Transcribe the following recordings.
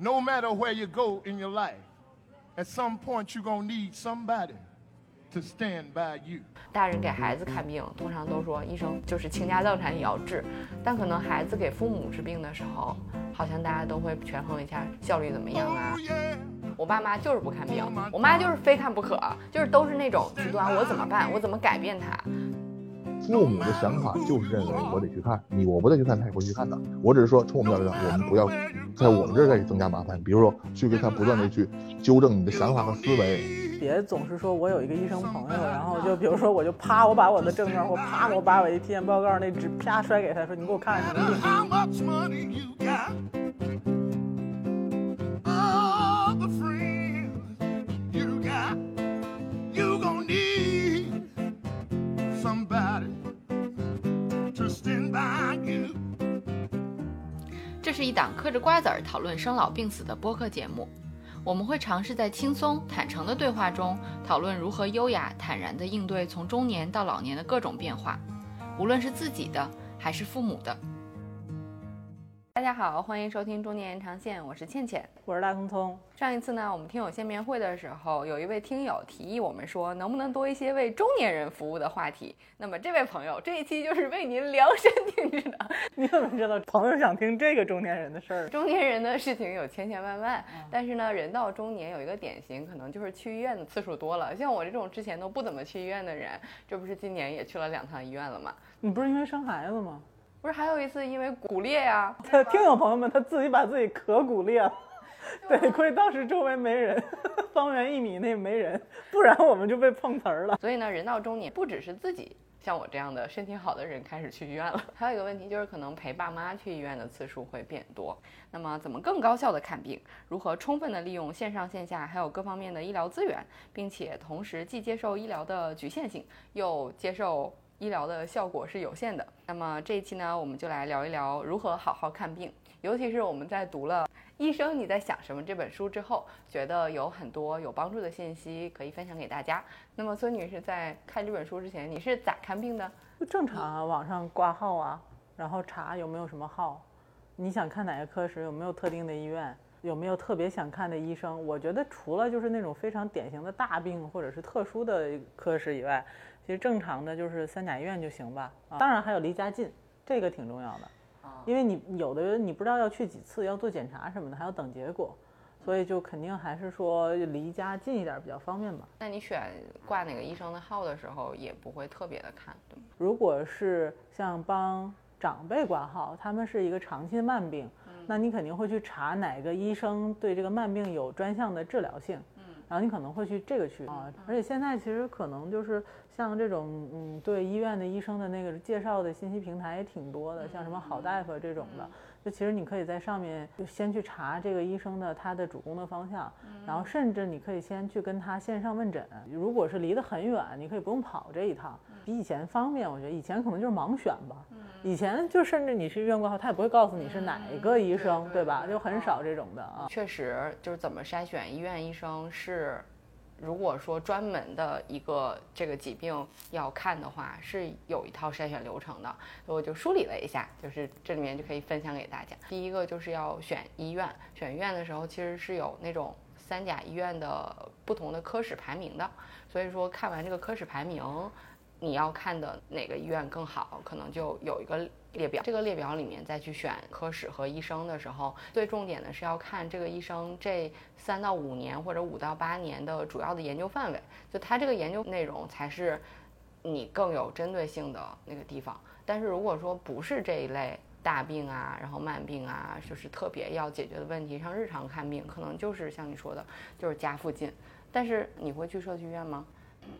no matter where you go in your life, at some point you're going to need somebody to stand by you. 大人给孩子看病，通常都说医生就是倾家荡产也要治，但可能孩子给父母治病的时候，好像大家都会权衡一下效率怎么样啊 Oh,。yeah. 我爸妈就是不看病，我妈就是非看不可，就是都是那种极端，我怎么办？我怎么改变他？父母的想法就是认为我得去看你，我不得去看，他也不会去看的。我只是说，从我们角度讲，我们不要在我们这儿再增加麻烦。比如说，去跟他不断的去纠正你的想法和思维。别总是说我有一个医生朋友，然后就比如说我就啪，我把我的症状或啪，我把我一体检报告那纸啪摔给他，说你给我看什么病？是一档嗑着瓜子儿讨论生老病死的播客节目，我们会尝试在轻松坦诚的对话中，讨论如何优雅坦然地应对从中年到老年的各种变化，无论是自己的还是父母的。大家好，欢迎收听中年延长线，我是倩倩。我是大聪聪，上一次呢，我们听友见面会的时候，有一位听友提议我们说，能不能多一些为中年人服务的话题？那么这位朋友，这一期就是为您量身定制的。你怎么知道朋友想听这个中年人的事儿？中年人的事情有千千万万，但是呢，人到中年有一个典型，可能就是去医院的次数多了。像我这种之前都不怎么去医院的人，这不是今年也去了两趟医院了吗？你不是因为生孩子吗？不是还有一次因为骨裂呀、他 听友朋友们，他自己把自己壳骨裂了，得亏当时周围没人，方圆一米内没人，不然我们就被碰瓷儿了。所以呢，人到中年不只是自己像我这样的身体好的人开始去医院了，还有一个问题就是可能陪爸妈去医院的次数会变多。那么怎么更高效的看病？如何充分的利用线上线下还有各方面的医疗资源，并且同时既接受医疗的局限性，又接受医疗的效果是有限的。那么这一期呢，我们就来聊一聊如何好好看病，尤其是我们在读了《医生你在想什么》这本书之后，觉得有很多有帮助的信息可以分享给大家。那么孙女士在看这本书之前，你是咋看病的？就正常啊，网上挂号啊，然后查有没有什么号，你想看哪个科室，有没有特定的医院，有没有特别想看的医生。我觉得除了就是那种非常典型的大病或者是特殊的科室以外，其实正常的就是三甲医院就行吧。啊，当然还有离家近，这个挺重要的，因为你有的人你不知道要去几次，要做检查什么的，还要等结果。所以就肯定还是说离家近一点比较方便吧。那你选挂哪个医生的号的时候，也不会特别的看，对吗？如果是像帮长辈挂号，他们是一个长期的慢病，那你肯定会去查哪个医生对这个慢病有专项的治疗性，然后你可能会去这个区啊。而且现在其实可能就是像这种嗯，对医院的医生的那个介绍的信息平台也挺多的，像什么好大夫这种的。就其实你可以在上面就先去查这个医生的他的主攻的方向，然后甚至你可以先去跟他线上问诊。如果是离得很远，你可以不用跑这一趟，比以前方便。我觉得以前可能就是盲选吧，以前就甚至你去医院挂号，他也不会告诉你是哪一个医生，对吧？就很少这种的啊。确实，就是怎么筛选医院医生是，如果说专门的一个这个疾病要看的话，是有一套筛选流程的。所以我就梳理了一下，就是这里面就可以分享给大家。第一个就是要选医院，选医院的时候其实是有那种三甲医院的不同的科室排名的，所以说看完这个科室排名。你要看的哪个医院更好，可能就有一个列表。这个列表里面再去选科室和医生的时候，最重点的是要看这个医生这三到五年或者五到八年的主要的研究范围，就他这个研究内容才是你更有针对性的那个地方。但是如果说不是这一类大病啊，然后慢病啊，就是特别要解决的问题，像日常看病，可能就是像你说的，就是家附近。但是你会去社区医院吗？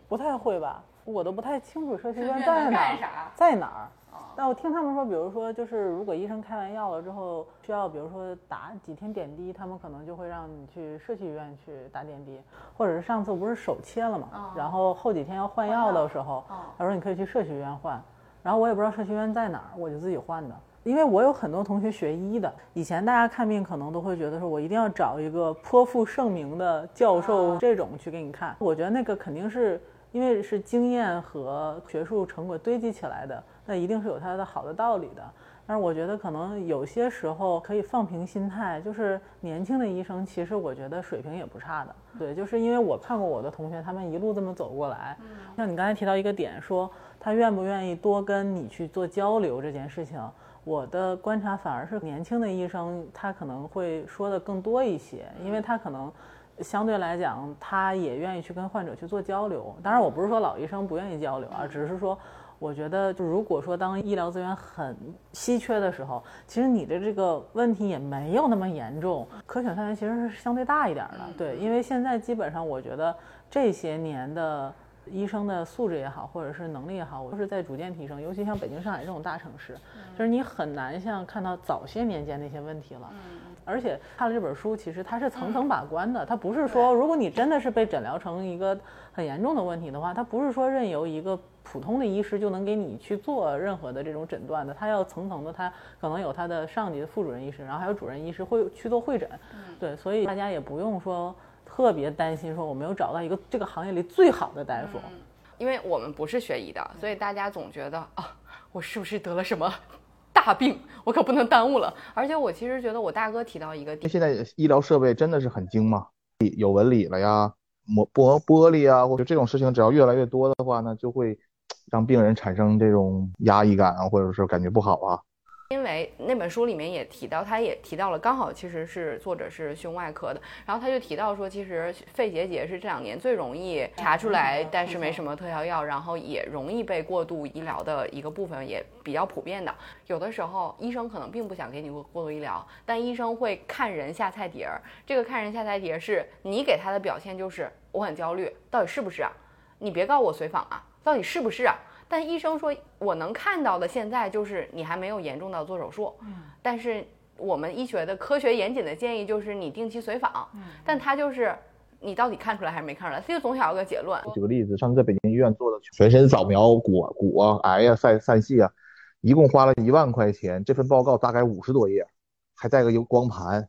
不太会吧？我都不太清楚社区医院在哪儿，在哪儿。但我听他们说，比如说，就是如果医生开完药了之后，需要比如说打几天点滴，他们可能就会让你去社区医院去打点滴，或者是上次不是手切了嘛，哦然后后几天要换药的时候，他说你可以去社区医院换，然后我也不知道社区医院在哪儿，我就自己换的。因为我有很多同学学医的，以前大家看病可能都会觉得说，我一定要找一个颇负盛名的教授这种去给你看。我觉得那个肯定是因为是经验和学术成果堆积起来的，那一定是有它的好的道理的。但是我觉得可能有些时候可以放平心态，就是年轻的医生其实我觉得水平也不差的。对，就是因为我看过我的同学，他们一路这么走过来。像你刚才提到一个点，说他愿不愿意多跟你去做交流这件事情，我的观察反而是年轻的医生他可能会说的更多一些，因为他可能相对来讲他也愿意去跟患者去做交流。当然，我不是说老医生不愿意交流啊，只是说。我觉得，就如果说当医疗资源很稀缺的时候，其实你的这个问题也没有那么严重，可选范围其实是相对大一点的。对，因为现在基本上，我觉得这些年的医生的素质也好，或者是能力也好，我都是在逐渐提升。尤其像北京、上海这种大城市，就是你很难像看到早些年间那些问题了。而且看了这本书，其实它是层层把关的，它不是说如果你真的是被诊疗成一个很严重的问题的话，它不是说任由一个。普通的医师就能给你去做任何的这种诊断的，他要层层的，他可能有他的上级的副主任医师，然后还有主任医师会去做会诊，对，所以大家也不用说特别担心，说我没有找到一个这个行业里最好的大夫，因为我们不是学医的，所以大家总觉得啊，我是不是得了什么大病，我可不能耽误了。而且我其实觉得我大哥提到一个，现在医疗设备真的是很精嘛，有纹理了呀，磨玻玻璃啊，或者这种事情，只要越来越多的话呢，就会。让病人产生这种压抑感啊，或者是感觉不好啊。因为那本书里面也提到，他也提到了，刚好其实是作者是胸外科的，然后他就提到说，其实肺结节是这两年最容易查出来，但是没什么特效药，然后也容易被过度医疗的一个部分，也比较普遍的。有的时候医生可能并不想给你过过度医疗，但医生会看人下菜碟儿。这个看人下菜碟儿是你给他的表现就是我很焦虑，到底是不是啊？你别告诉我随访啊。到底是不是啊？但医生说，我能看到的现在就是你还没有严重到做手术。嗯，但是我们医学的科学严谨的建议就是你定期随访。嗯，但他就是你到底看出来还是没看出来？他就总想要个结论。举个例子，上次在北京医院做的全身扫描骨骨啊、癌呀、散散细啊，一共花了一万块钱。这份报告大概五十多页，还带个有光盘。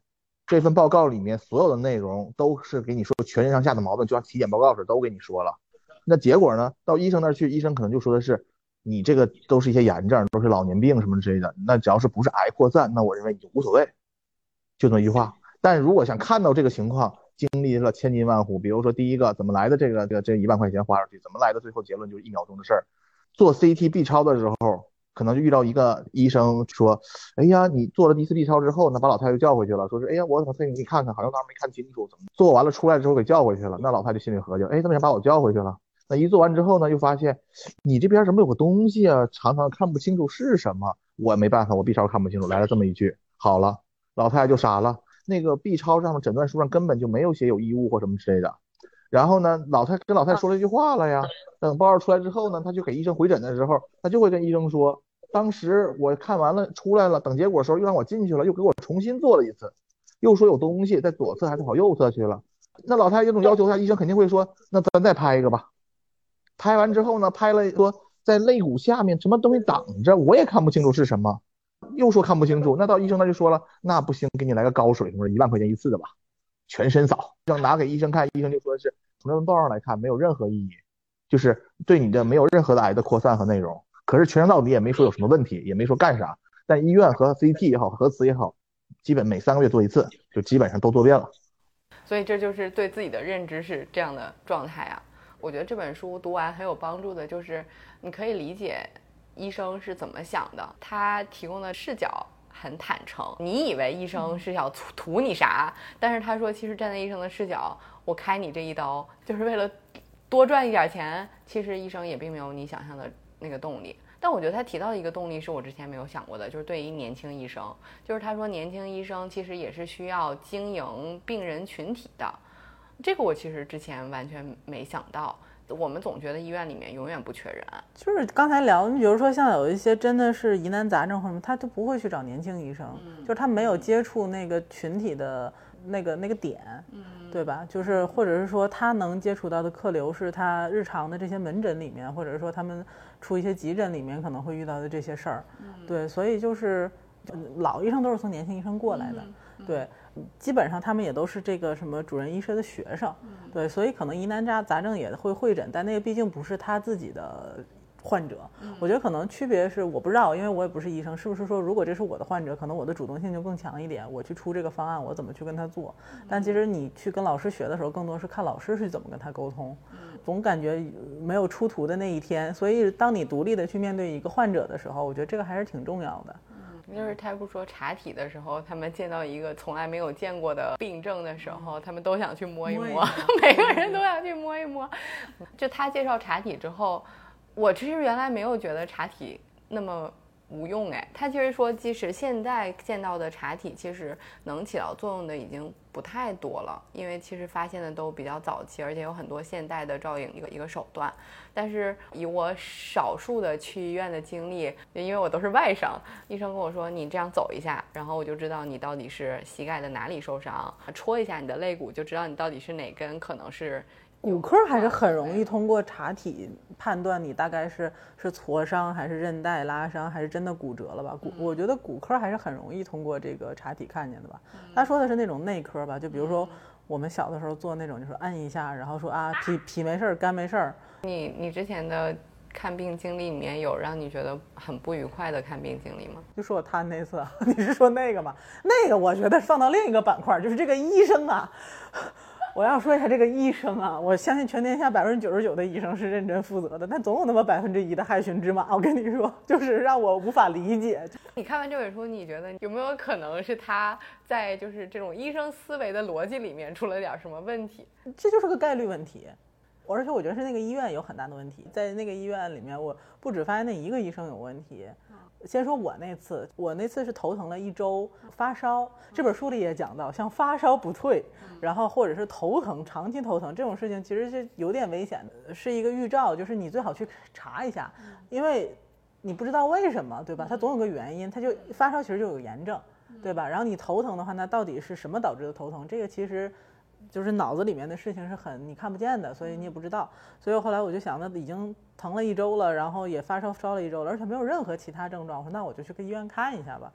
这份报告里面所有的内容都是给你说全身上下的毛病，就像体检报告似的，都给你说了。那结果呢？到医生那儿去，医生可能就说的是，你这个都是一些炎症，都是老年病什么之类的。那只要是不是癌扩散，那我认为你就无所谓，就这么一句话。但如果想看到这个情况，经历了千辛万苦，比如说第一个怎么来的这个这个这一万块钱花出去，怎么来的最后结论就是一秒钟的事儿。做 CT B 超的时候，可能就遇到一个医生说，哎呀，你做了第一次 B 超之后呢，把老太太叫回去了，说是，哎呀，我怎么给你看看，好像当时没看清楚，怎么做完了出来之后给叫回去了。那老太太心里合计，哎，怎么想把我叫回去了？那一做完之后呢，又发现你这边怎么有个东西啊？常常看不清楚是什么。我没办法，我 B 超看不清楚。来了这么一句，好了，老太太就傻了。那个 B 超上的诊断书上根本就没有写有异物或什么之类的。然后呢，老太跟老太说了一句话了呀。等报告出来之后呢，他就给医生回诊的时候，他就会跟医生说，当时我看完了出来了，等结果的时候又让我进去了，又给我重新做了一次，又说有东西在左侧还是跑右侧去了。那老太太这种要求下，医生肯定会说，那咱再拍一个吧。拍完之后呢，拍了说在肋骨下面什么东西挡着，我也看不清楚是什么，又说看不清楚。那到医生那就说了，那不行，给你来个高水平，一万块钱一次的吧，全身扫。让拿给医生看，医生就说是从这份报上来看没有任何意义，就是对你的没有任何的癌的扩散和内容。可是全身到底也没说有什么问题，也没说干啥。但医院和 CT 也好，核磁也好，基本每三个月做一次，就基本上都做遍了。所以这就是对自己的认知是这样的状态啊。我觉得这本书读完很有帮助的，就是你可以理解医生是怎么想的。他提供的视角很坦诚。你以为医生是想图图你啥？但是他说，其实站在医生的视角，我开你这一刀就是为了多赚一点钱。其实医生也并没有你想象的那个动力。但我觉得他提到的一个动力是我之前没有想过的，就是对于年轻医生，就是他说年轻医生其实也是需要经营病人群体的。这个我其实之前完全没想到，我们总觉得医院里面永远不缺人。就是刚才聊，你比如说像有一些真的是疑难杂症或什么，他都不会去找年轻医生，就是他没有接触那个群体的那个那个点，对吧？就是或者是说他能接触到的客流是他日常的这些门诊里面，或者是说他们出一些急诊里面可能会遇到的这些事儿，对，所以就是老医生都是从年轻医生过来的，对。基本上他们也都是这个什么主任医师的学生，对，所以可能疑难杂杂症也会会诊，但那个毕竟不是他自己的患者。我觉得可能区别是我不知道，因为我也不是医生，是不是说如果这是我的患者，可能我的主动性就更强一点，我去出这个方案，我怎么去跟他做？但其实你去跟老师学的时候，更多是看老师是怎么跟他沟通。总感觉没有出图的那一天，所以当你独立的去面对一个患者的时候，我觉得这个还是挺重要的。就是他不说查体的时候，他们见到一个从来没有见过的病症的时候，他们都想去摸一摸，每个人都想去摸一摸。就他介绍查体之后，我其实原来没有觉得查体那么。无用哎，他其实说，即使现在见到的查体，其实能起到作用的已经不太多了，因为其实发现的都比较早期，而且有很多现代的照影一个一个手段。但是以我少数的去医院的经历，因为我都是外伤，医生跟我说你这样走一下，然后我就知道你到底是膝盖的哪里受伤，戳一下你的肋骨就知道你到底是哪根可能是。骨科还是很容易通过查体判断你大概是是挫伤还是韧带拉伤还是真的骨折了吧？骨我觉得骨科还是很容易通过这个查体看见的吧。他说的是那种内科吧，就比如说我们小的时候做那种，就是按一下，然后说啊脾脾没事儿，肝没事儿。你你之前的看病经历里面有让你觉得很不愉快的看病经历吗？就说我瘫那次，你是说那个吗？那个我觉得放到另一个板块，就是这个医生啊。我要说一下这个医生啊，我相信全天下百分之九十九的医生是认真负责的，但总有那么百分之一的害群之马。我跟你说，就是让我无法理解。你看完这本书，你觉得有没有可能是他在就是这种医生思维的逻辑里面出了点什么问题？这就是个概率问题，而且我觉得是那个医院有很大的问题。在那个医院里面，我不止发现那一个医生有问题。先说我那次，我那次是头疼了一周，发烧。这本书里也讲到，像发烧不退，然后或者是头疼，长期头疼这种事情，其实是有点危险的，是一个预兆，就是你最好去查一下，因为你不知道为什么，对吧？它总有个原因，它就发烧其实就有炎症，对吧？然后你头疼的话，那到底是什么导致的头疼？这个其实。就是脑子里面的事情是很你看不见的，所以你也不知道。所以后来我就想，那已经疼了一周了，然后也发烧烧了一周了，而且没有任何其他症状。我说那我就去个医院看一下吧。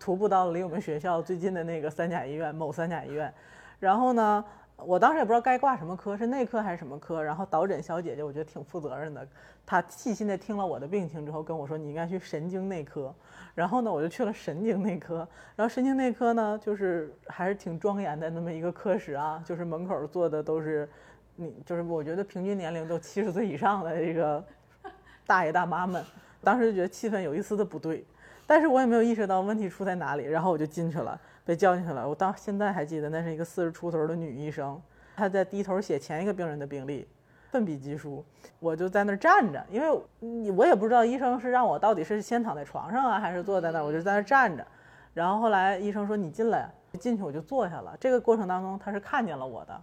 徒步到了离我们学校最近的那个三甲医院，某三甲医院。然后呢，我当时也不知道该挂什么科，是内科还是什么科。然后导诊小姐姐我觉得挺负责任的，她细心的听了我的病情之后跟我说，你应该去神经内科。然后呢，我就去了神经内科。然后神经内科呢，就是还是挺庄严的那么一个科室啊，就是门口坐的都是，你就是我觉得平均年龄都七十岁以上的这个大爷大妈们。当时就觉得气氛有一丝的不对，但是我也没有意识到问题出在哪里。然后我就进去了，被叫进去了。我到现在还记得，那是一个四十出头的女医生，她在低头写前一个病人的病历。奋笔疾书，我就在那儿站着，因为你我也不知道医生是让我到底是先躺在床上啊，还是坐在那儿，我就在那儿站着。然后后来医生说你进来，进去我就坐下了。这个过程当中他是看见了我的，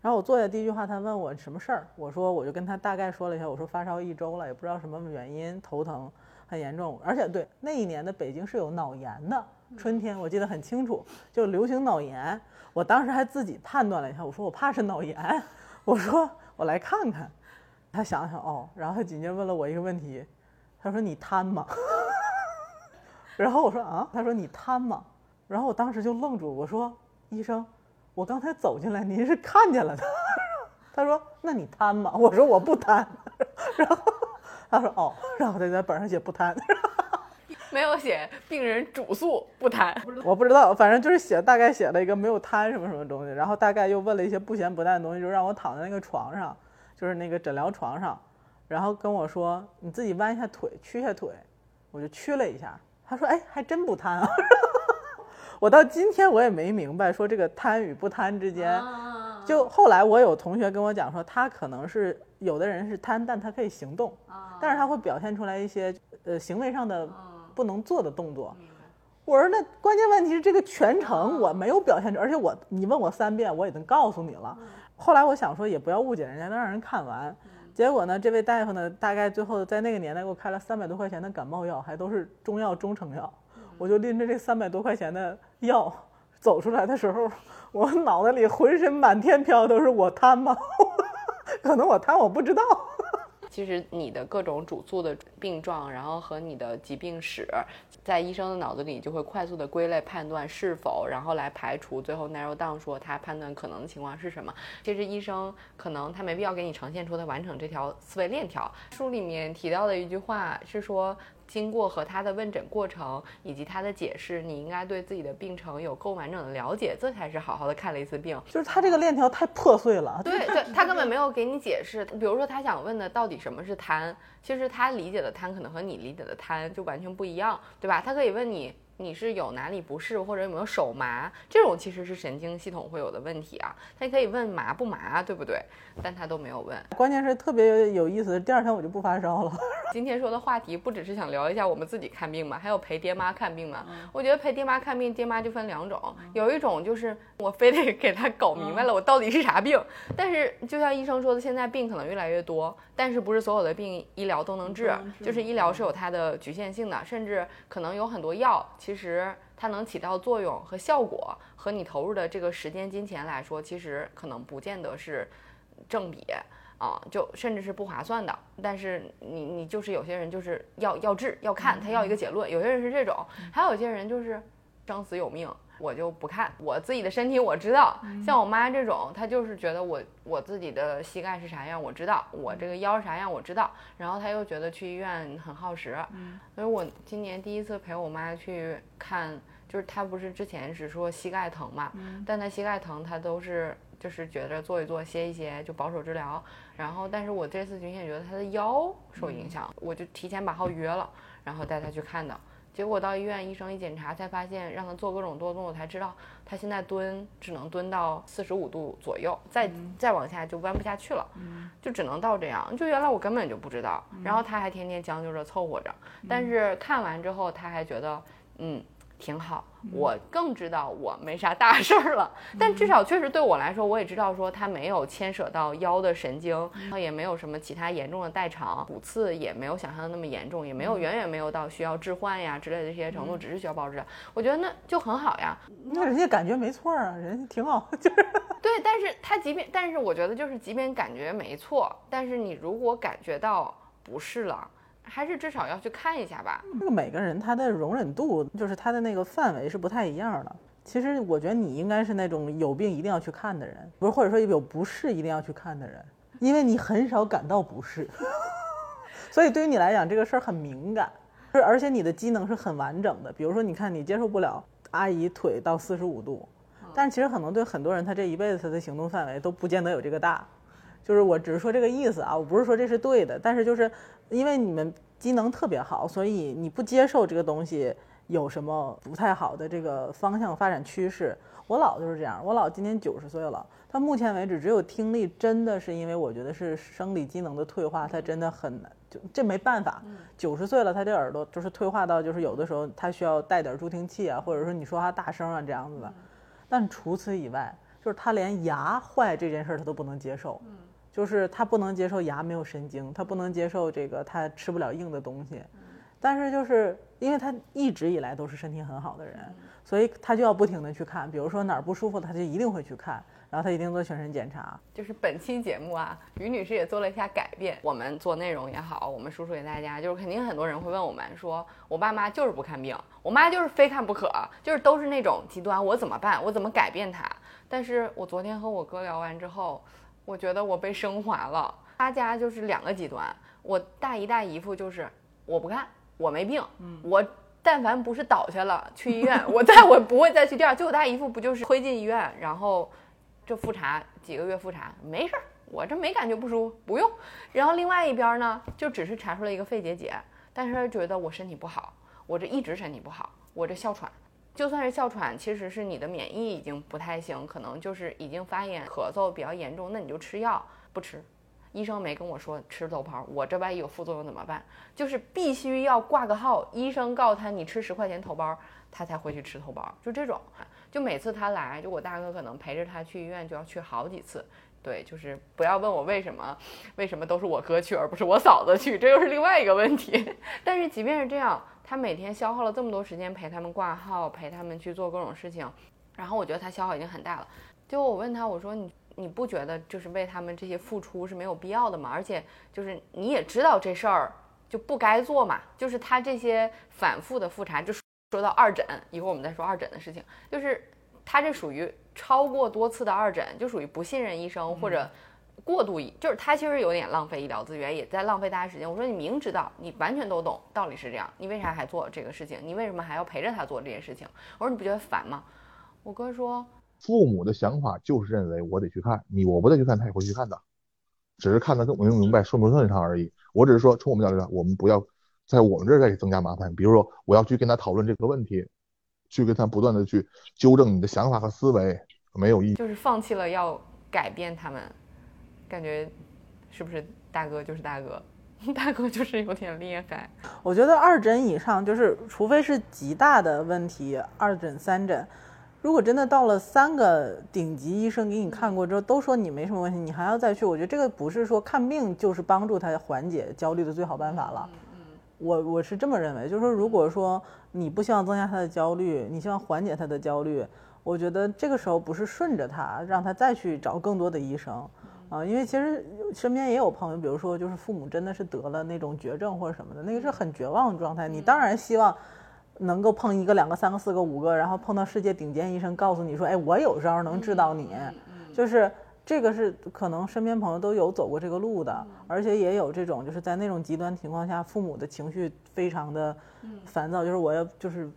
然后我坐下第一句话他问我什么事儿，我说我就跟他大概说了一下，我说发烧一周了，也不知道什么原因，头疼很严重，而且对那一年的北京是有脑炎的，春天我记得很清楚，就流行脑炎。我当时还自己判断了一下，我说我怕是脑炎，我说。我来看看，他想想哦，然后他紧接着问了我一个问题，他说你瘫吗？然后我说啊，他说你瘫吗？然后我当时就愣住，我说医生，我刚才走进来，您是看见了的。他说那你瘫吗？我说我不瘫。然后他说哦，然后他在本上写不瘫。没有写病人主诉不瘫，我不知道，反正就是写大概写了一个没有瘫什么什么东西，然后大概又问了一些不咸不淡的东西，就让我躺在那个床上，就是那个诊疗床上，然后跟我说你自己弯一下腿，屈下腿，我就屈了一下，他说哎还真不瘫啊，我到今天我也没明白说这个瘫与不瘫之间，就后来我有同学跟我讲说他可能是有的人是瘫，但他可以行动，但是他会表现出来一些呃行为上的。不能做的动作，我说那关键问题是这个全程我没有表现出，而且我你问我三遍，我已经告诉你了。后来我想说也不要误解人家，能让人看完。结果呢，这位大夫呢，大概最后在那个年代给我开了三百多块钱的感冒药，还都是中药中成药。我就拎着这三百多块钱的药走出来的时候，我脑袋里浑身满天飘都是我贪吗？可能我贪我不知道。其实你的各种主诉的病状，然后和你的疾病史，在医生的脑子里就会快速的归类判断是否，然后来排除最后 narrow down 说他判断可能的情况是什么。其实医生可能他没必要给你呈现出他完成这条思维链条。书里面提到的一句话是说。经过和他的问诊过程以及他的解释，你应该对自己的病程有够完整的了解，这才是好好的看了一次病。就是他这个链条太破碎了。对 对，他根本没有给你解释。比如说他想问的到底什么是瘫，其实他理解的瘫可能和你理解的瘫就完全不一样，对吧？他可以问你。你是有哪里不适，或者有没有手麻？这种其实是神经系统会有的问题啊。他可以问麻不麻，对不对？但他都没有问。关键是特别有意思的，第二天我就不发烧了。今天说的话题不只是想聊一下我们自己看病嘛，还有陪爹妈看病嘛。我觉得陪爹妈看病，爹妈就分两种，有一种就是我非得给他搞明白了我到底是啥病。但是就像医生说的，现在病可能越来越多，但是不是所有的病医疗都能治，就是医疗是有它的局限性的，甚至可能有很多药。其实它能起到作用和效果，和你投入的这个时间、金钱来说，其实可能不见得是正比啊，就甚至是不划算的。但是你你就是有些人就是要要治要看，他要一个结论。有些人是这种，还有些人就是生死有命。我就不看我自己的身体，我知道。像我妈这种，她就是觉得我我自己的膝盖是啥样，我知道；我这个腰啥样，我知道。然后她又觉得去医院很耗时，所以我今年第一次陪我妈去看，就是她不是之前是说膝盖疼嘛，但她膝盖疼，她都是就是觉得坐一坐歇一歇就保守治疗。然后，但是我这次明显觉得她的腰受影响，我就提前把号约了，然后带她去看的。结果到医院，医生一检查才发现，让他做各种多动作，才知道他现在蹲只能蹲到四十五度左右，再再往下就弯不下去了，就只能到这样。就原来我根本就不知道，然后他还天天将就着凑合着，但是看完之后他还觉得，嗯。挺好，我更知道我没啥大事儿了，但至少确实对我来说，我也知道说它没有牵扯到腰的神经，然后也没有什么其他严重的代偿，骨刺也没有想象的那么严重，也没有远远没有到需要置换呀之类的这些程度，只是需要保质。我觉得那就很好呀，那人家感觉没错啊，人家挺好，就是。对，但是他即便，但是我觉得就是即便感觉没错，但是你如果感觉到不是了。还是至少要去看一下吧。这个每个人他的容忍度，就是他的那个范围是不太一样的。其实我觉得你应该是那种有病一定要去看的人，不是或者说有不适一定要去看的人，因为你很少感到不适，所以对于你来讲这个事儿很敏感，是而且你的机能是很完整的。比如说，你看你接受不了阿姨腿到四十五度，但其实可能对很多人他这一辈子他的行动范围都不见得有这个大。就是我只是说这个意思啊，我不是说这是对的，但是就是因为你们机能特别好，所以你不接受这个东西有什么不太好的这个方向发展趋势。我姥就是这样，我姥今年九十岁了，他目前为止只有听力真的是因为我觉得是生理机能的退化，他真的很难，就这没办法。九十岁了，他这耳朵就是退化到就是有的时候他需要带点助听器啊，或者说你说话大声啊这样子的。但除此以外，就是他连牙坏这件事他都不能接受。就是他不能接受牙没有神经，他不能接受这个他吃不了硬的东西，但是就是因为他一直以来都是身体很好的人，所以他就要不停的去看，比如说哪儿不舒服，他就一定会去看，然后他一定做全身检查。就是本期节目啊，于女士也做了一下改变，我们做内容也好，我们输出给大家，就是肯定很多人会问我们说，我爸妈就是不看病，我妈就是非看不可，就是都是那种极端，我怎么办？我怎么改变他？但是我昨天和我哥聊完之后。我觉得我被升华了，他家就是两个极端。我大姨大姨夫就是我不干，我没病，我但凡不是倒下了去医院，我再我不会再去第二。就我大姨夫不就是推进医院，然后这复查几个月复查，没事儿，我这没感觉不舒服，不用。然后另外一边呢，就只是查出了一个肺结节，但是觉得我身体不好，我这一直身体不好，我这哮喘。就算是哮喘，其实是你的免疫已经不太行，可能就是已经发炎、咳嗽比较严重，那你就吃药不吃。医生没跟我说吃头孢，我这万一有副作用怎么办？就是必须要挂个号，医生告诉他你吃十块钱头孢，他才会去吃头孢。就这种，就每次他来，就我大哥可能陪着他去医院就要去好几次。对，就是不要问我为什么，为什么都是我哥去而不是我嫂子去，这又是另外一个问题。但是即便是这样。他每天消耗了这么多时间陪他们挂号，陪他们去做各种事情，然后我觉得他消耗已经很大了。就我问他，我说你你不觉得就是为他们这些付出是没有必要的吗？而且就是你也知道这事儿就不该做嘛，就是他这些反复的复查，就说到二诊，一会儿我们再说二诊的事情，就是他这属于超过多次的二诊，就属于不信任医生或者过度，就是他其实有点浪费医疗资源，也在浪费大家时间。我说你明知道你完全都懂道理是这样，你为啥还做这个事情？你为什么还要陪着他做这件事情？我说你不觉得烦吗？我哥说。父母的想法就是认为我得去看你，我不得去看，他也会去看的，只是看得更明明白顺不顺畅而已。我只是说，从我们角度上，我们不要在我们这儿再增加麻烦。比如说，我要去跟他讨论这个问题，去跟他不断的去纠正你的想法和思维，没有意义。就是放弃了要改变他们，感觉是不是大哥就是大哥，大哥就是有点厉害。我觉得二诊以上，就是除非是极大的问题，二诊三诊。如果真的到了三个顶级医生给你看过之后，都说你没什么问题，你还要再去，我觉得这个不是说看病就是帮助他缓解焦虑的最好办法了。嗯我我是这么认为，就是说，如果说你不希望增加他的焦虑，你希望缓解他的焦虑，我觉得这个时候不是顺着他，让他再去找更多的医生。啊，因为其实身边也有朋友，比如说就是父母真的是得了那种绝症或者什么的，那个是很绝望的状态，你当然希望。能够碰一个、两个、三个、四个、五个，然后碰到世界顶尖医生，告诉你说：“哎，我有招能治到你。”就是这个是可能身边朋友都有走过这个路的，而且也有这种就是在那种极端情况下，父母的情绪非常的烦躁，就是我要就是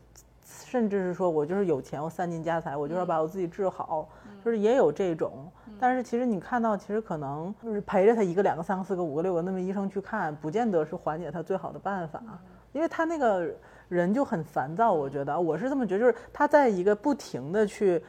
甚至是说我就是有钱，我散尽家财，我就要把我自己治好，就是也有这种。但是其实你看到，其实可能就是陪着他一个、两个、三个、四个、五个、六个，那么医生去看，不见得是缓解他最好的办法，因为他那个。人就很烦躁，我觉得我是这么觉得，就是他在一个不停的去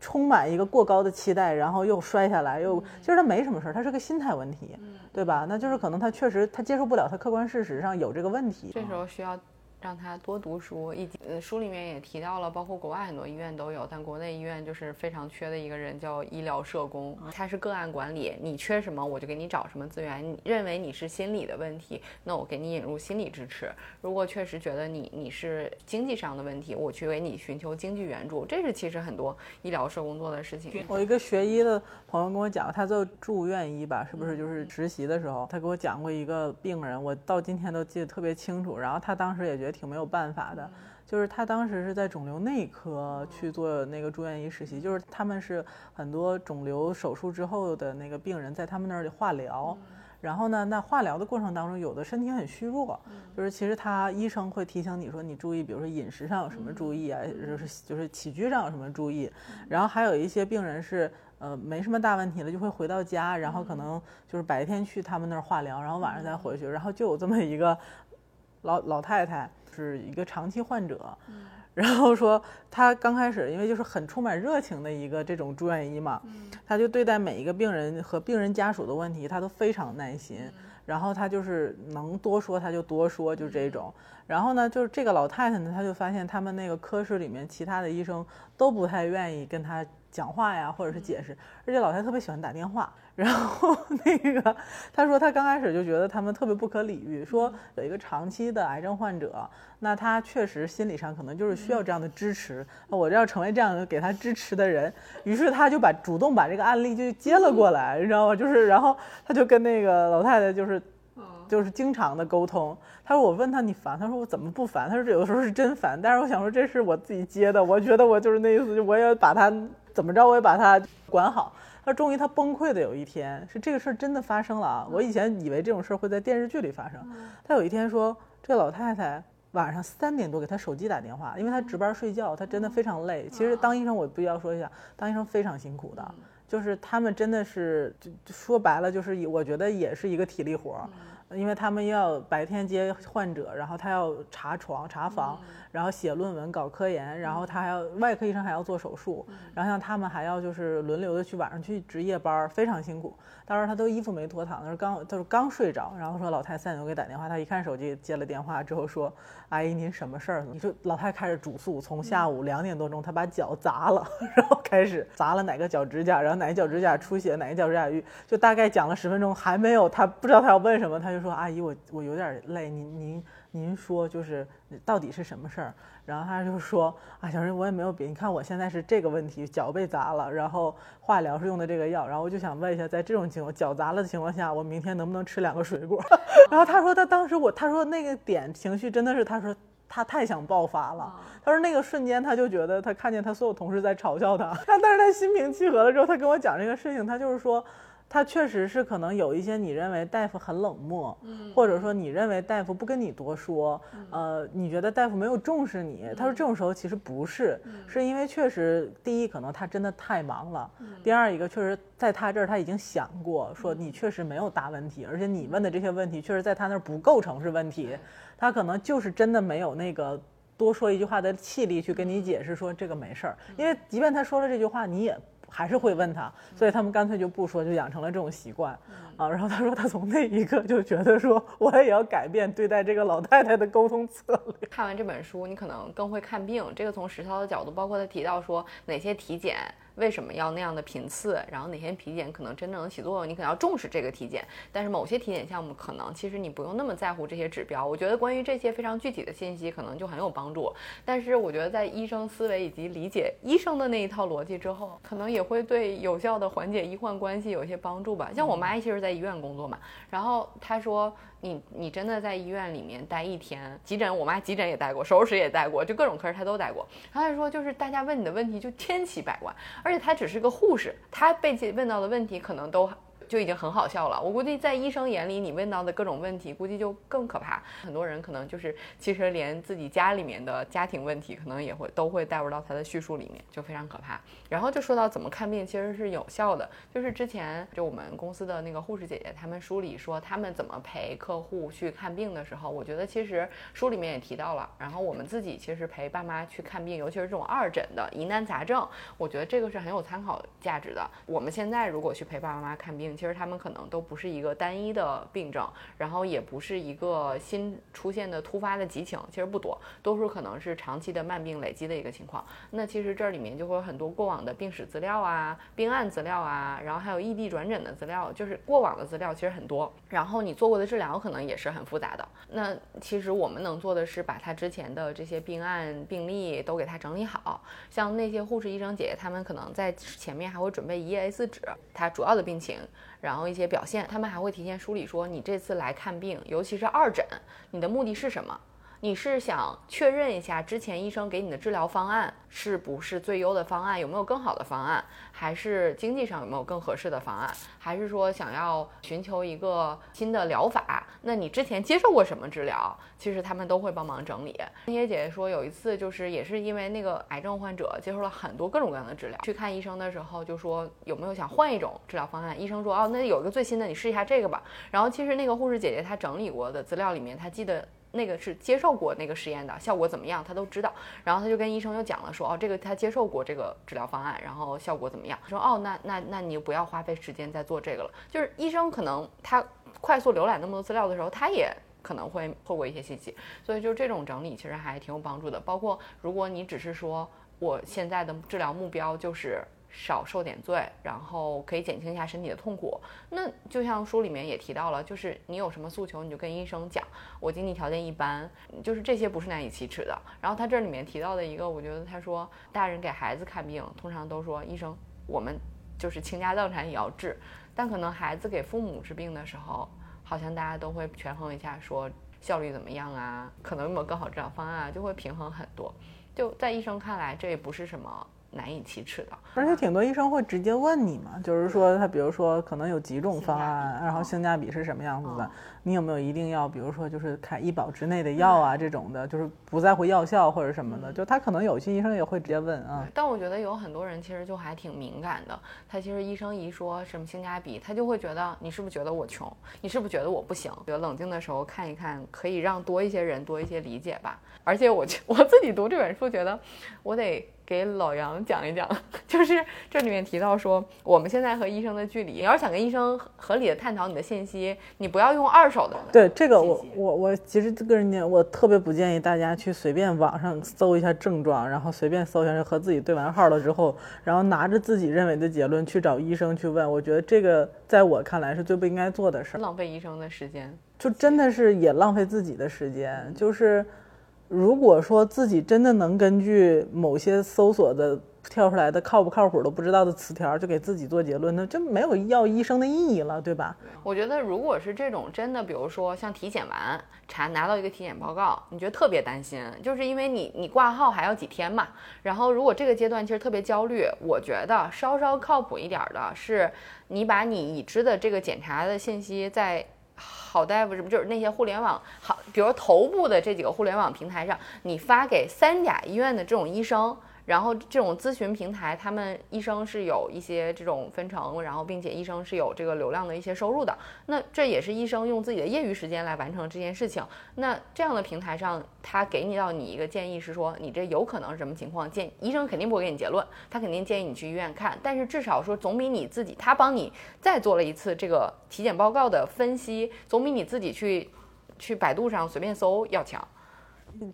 充满一个过高的期待，然后又摔下来，又其实他没什么事儿，他是个心态问题，对吧？那就是可能他确实他接受不了，他客观事实上有这个问题，这时候需要。让他多读书，以及呃书里面也提到了，包括国外很多医院都有，但国内医院就是非常缺的一个人，叫医疗社工，他是个案管理，你缺什么我就给你找什么资源。你认为你是心理的问题，那我给你引入心理支持。如果确实觉得你你是经济上的问题，我去为你寻求经济援助。这是其实很多医疗社工做的事情。我一个学医的朋友跟我讲，他做住院医吧，是不是就是实习的时候，他给我讲过一个病人，我到今天都记得特别清楚。然后他当时也觉得。挺没有办法的，就是他当时是在肿瘤内科去做那个住院医实习，就是他们是很多肿瘤手术之后的那个病人在他们那里化疗，然后呢，那化疗的过程当中，有的身体很虚弱，就是其实他医生会提醒你说你注意，比如说饮食上有什么注意啊，就是就是起居上有什么注意，然后还有一些病人是呃没什么大问题了，就会回到家，然后可能就是白天去他们那儿化疗，然后晚上再回去，然后就有这么一个老老太太。是一个长期患者，然后说他刚开始因为就是很充满热情的一个这种住院医嘛，他就对待每一个病人和病人家属的问题，他都非常耐心，然后他就是能多说他就多说，就这种。然后呢，就是这个老太太呢，她就发现他们那个科室里面其他的医生都不太愿意跟他讲话呀，或者是解释，而且老太太特别喜欢打电话。然后那个，他说他刚开始就觉得他们特别不可理喻，说有一个长期的癌症患者，那他确实心理上可能就是需要这样的支持，我要成为这样给他支持的人，于是他就把主动把这个案例就接了过来，你知道吗？就是然后他就跟那个老太太就是，就是经常的沟通。他说我问他你烦，他说我怎么不烦？他说有的时候是真烦，但是我想说这是我自己接的，我觉得我就是那意思，我也把他怎么着，我也把他管好。他终于他崩溃的有一天是这个事儿真的发生了啊！我以前以为这种事儿会在电视剧里发生。他有一天说，这老太太晚上三点多给他手机打电话，因为他值班睡觉，他真的非常累。其实当医生我必须要说一下，当医生非常辛苦的，就是他们真的是就说白了就是我觉得也是一个体力活儿。因为他们要白天接患者，然后他要查床、查房，然后写论文、搞科研，然后他还要外科医生还要做手术，然后像他们还要就是轮流的去晚上去值夜班，非常辛苦。当时他都衣服没脱，躺那刚就是刚睡着，然后说老太三点钟给打电话，他一看手机接了电话之后说：“阿姨您什么事儿？”你说老太开始主诉，从下午两点多钟她把脚砸了，然后开始砸了哪个脚趾甲，然后哪个脚趾甲出血，哪个脚趾甲淤，就大概讲了十分钟还没有，她不知道她要问什么，她就。就说：“阿姨，我我有点累，您您您说就是到底是什么事儿？”然后他就说：“啊，小陈，我也没有别，你看我现在是这个问题，脚被砸了，然后化疗是用的这个药，然后我就想问一下，在这种情况脚砸了的情况下，我明天能不能吃两个水果？” 然后他说他当时我他说那个点情绪真的是他说。他太想爆发了，他说那个瞬间他就觉得他看见他所有同事在嘲笑他，但是他心平气和了之后，他跟我讲这个事情，他就是说。他确实是可能有一些你认为大夫很冷漠，嗯，或者说你认为大夫不跟你多说，呃，你觉得大夫没有重视你。他说这种时候其实不是，是因为确实第一可能他真的太忙了，第二一个确实在他这儿他已经想过说你确实没有大问题，而且你问的这些问题确实在他那儿不构成是问题，他可能就是真的没有那个多说一句话的气力去跟你解释说这个没事儿，因为即便他说了这句话你也。还是会问他，所以他们干脆就不说，就养成了这种习惯啊。然后他说，他从那一刻就觉得说，我也要改变对待这个老太太的沟通策略。看完这本书，你可能更会看病。这个从实操的角度，包括他提到说哪些体检。为什么要那样的频次？然后哪些体检可能真正能起作用？你可能要重视这个体检。但是某些体检项目可能其实你不用那么在乎这些指标。我觉得关于这些非常具体的信息可能就很有帮助。但是我觉得在医生思维以及理解医生的那一套逻辑之后，可能也会对有效的缓解医患关系有一些帮助吧。像我妈其实在医院工作嘛，然后她说。你你真的在医院里面待一天，急诊我妈急诊也待过，手术室也待过，就各种科她都待过。她还说，就是大家问你的问题就千奇百怪，而且她只是个护士，她被问到的问题可能都。就已经很好笑了。我估计在医生眼里，你问到的各种问题，估计就更可怕。很多人可能就是，其实连自己家里面的家庭问题，可能也会都会带入到他的叙述里面，就非常可怕。然后就说到怎么看病，其实是有效的。就是之前就我们公司的那个护士姐姐，他们书里说他们怎么陪客户去看病的时候，我觉得其实书里面也提到了。然后我们自己其实陪爸妈去看病，尤其是这种二诊的疑难杂症，我觉得这个是很有参考价值的。我们现在如果去陪爸爸妈妈看病，其实他们可能都不是一个单一的病症，然后也不是一个新出现的突发的急情，其实不多，多数可能是长期的慢病累积的一个情况。那其实这里面就会有很多过往的病史资料啊、病案资料啊，然后还有异地转诊的资料，就是过往的资料其实很多。然后你做过的治疗可能也是很复杂的。那其实我们能做的是把他之前的这些病案病例都给他整理好，像那些护士医生姐姐他们可能在前面还会准备一页 A4 纸，他主要的病情。然后一些表现，他们还会提前梳理说，你这次来看病，尤其是二诊，你的目的是什么？你是想确认一下之前医生给你的治疗方案是不是最优的方案，有没有更好的方案，还是经济上有没有更合适的方案，还是说想要寻求一个新的疗法？那你之前接受过什么治疗？其实他们都会帮忙整理。那些姐姐说，有一次就是也是因为那个癌症患者接受了很多各种各样的治疗，去看医生的时候就说有没有想换一种治疗方案？医生说哦，那有一个最新的，你试一下这个吧。然后其实那个护士姐姐她整理过的资料里面，她记得。那个是接受过那个实验的效果怎么样，他都知道。然后他就跟医生又讲了，说哦，这个他接受过这个治疗方案，然后效果怎么样？说哦，那那那你不要花费时间再做这个了。就是医生可能他快速浏览那么多资料的时候，他也可能会错过一些信息。所以就这种整理其实还挺有帮助的。包括如果你只是说我现在的治疗目标就是。少受点罪，然后可以减轻一下身体的痛苦。那就像书里面也提到了，就是你有什么诉求，你就跟医生讲。我经济条件一般，就是这些不是难以启齿的。然后他这里面提到的一个，我觉得他说，大人给孩子看病，通常都说医生，我们就是倾家荡产也要治。但可能孩子给父母治病的时候，好像大家都会权衡一下，说效率怎么样啊？可能有没有更好治疗方案啊？就会平衡很多。就在医生看来，这也不是什么。难以启齿的，而且挺多医生会直接问你嘛，就是说他比如说可能有几种方案，然后性价比是什么样子的，你有没有一定要，比如说就是开医保之内的药啊这种的，就是不在乎药效或者什么的，就他可能有些医生也会直接问啊。但我觉得有很多人其实就还挺敏感的，他其实医生一说什么性价比，他就会觉得你是不是觉得我穷，你是不是觉得我不行？觉得冷静的时候看一看，可以让多一些人多一些理解吧。而且我 我自己读这本书，觉得我得。给老杨讲一讲，就是这里面提到说，我们现在和医生的距离，你要是想跟医生合合理的探讨你的信息，你不要用二手的。对这个我我我其实个人我特别不建议大家去随便网上搜一下症状，然后随便搜一下和自己对完号了之后，然后拿着自己认为的结论去找医生去问。我觉得这个在我看来是最不应该做的事儿。浪费医生的时间。就真的是也浪费自己的时间。就是如果说自己真的能根据某些搜索的跳出来的靠不靠谱都不知道的词条，就给自己做结论，那就没有要医生的意义了，对吧？我觉得，如果是这种真的，比如说像体检完查拿到一个体检报告，你觉得特别担心，就是因为你你挂号还要几天嘛。然后如果这个阶段其实特别焦虑，我觉得稍稍靠谱一点的是，你把你已知的这个检查的信息在。好大夫什么就是那些互联网好，比如头部的这几个互联网平台上，你发给三甲医院的这种医生，然后这种咨询平台，他们医生是有一些这种分成，然后并且医生是有这个流量的一些收入的。那这也是医生用自己的业余时间来完成这件事情。那这样的平台上，他给你到你一个建议是说，你这有可能是什么情况？建医生肯定不会给你结论，他肯定建议你去医院看。但是至少说，总比你自己他帮你再做了一次这个体检报告的分析，总比你自己去去百度上随便搜要强。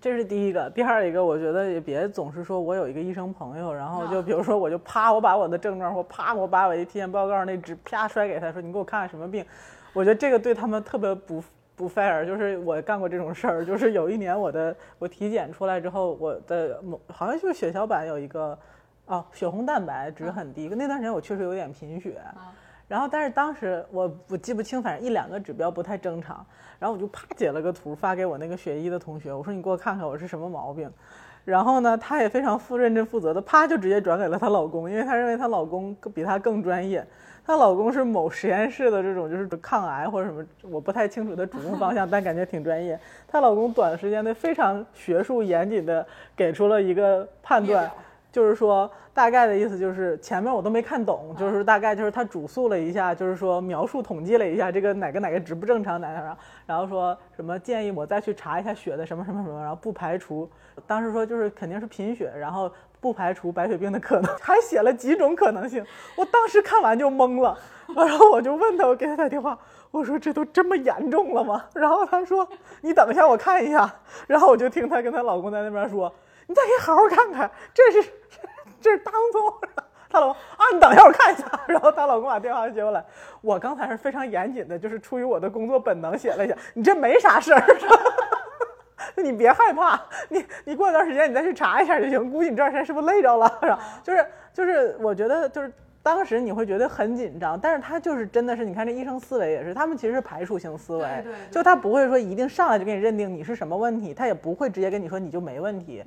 这是第一个，第二一个，我觉得也别总是说我有一个医生朋友，然后就比如说我就啪，我把我的症状或啪，我把我一体检报告那纸啪摔给他说，你给我看看什么病。我觉得这个对他们特别不不 fair，就是我干过这种事儿，就是有一年我的我体检出来之后，我的某好像就是血小板有一个哦血红蛋白值很低，那段时间我确实有点贫血。然后，但是当时我我记不清，反正一两个指标不太正常。然后我就啪截了个图发给我那个学医的同学，我说你给我看看我是什么毛病。然后呢，她也非常负认真负责的，啪就直接转给了她老公，因为她认为她老公比她更专业。她老公是某实验室的这种就是抗癌或者什么，我不太清楚的主攻方向，但感觉挺专业。她老公短时间内非常学术严谨的给出了一个判断。就是说，大概的意思就是前面我都没看懂，就是大概就是他主诉了一下，就是说描述统计了一下这个哪个哪个值不正常哪哪哪，然后说什么建议我再去查一下血的什么什么什么，然后不排除，当时说就是肯定是贫血，然后不排除白血病的可能，还写了几种可能性。我当时看完就懵了，然后我就问他，我给他打电话，我说这都这么严重了吗？然后他说你等一下我看一下，然后我就听她跟她老公在那边说。你再给好好看看，这是这是当中，她老公啊，你等一下我看一下，然后她老公把电话接过来，我刚才是非常严谨的，就是出于我的工作本能写了一下，你这没啥事儿，你别害怕，你你过一段时间你再去查一下就行，估计你这段时间是不是累着了，是吧？就是就是我觉得就是。当时你会觉得很紧张，但是他就是真的是，你看这医生思维也是，他们其实是排除性思维，就他不会说一定上来就给你认定你是什么问题，他也不会直接跟你说你就没问题。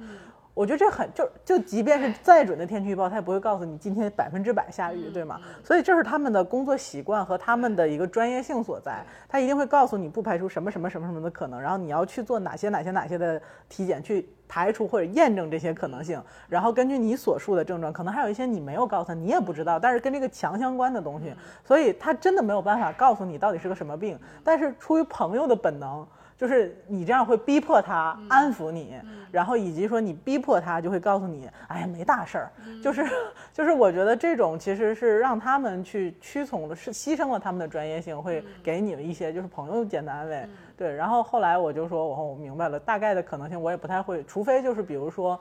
我觉得这很就就即便是再准的天气预报，他也不会告诉你今天百分之百下雨，对吗？所以这是他们的工作习惯和他们的一个专业性所在，他一定会告诉你不排除什么什么什么什么的可能，然后你要去做哪些哪些哪些的体检去排除或者验证这些可能性，然后根据你所述的症状，可能还有一些你没有告诉他，你也不知道，但是跟这个强相关的东西，所以他真的没有办法告诉你到底是个什么病，但是出于朋友的本能。就是你这样会逼迫他安抚你，然后以及说你逼迫他就会告诉你，哎呀没大事儿，就是 就是我觉得这种其实是让他们去屈从了，是牺牲了他们的专业性，会给你们一些就是朋友间的安慰，对。然后后来我就说，我我明白了，大概的可能性我也不太会，除非就是比如说，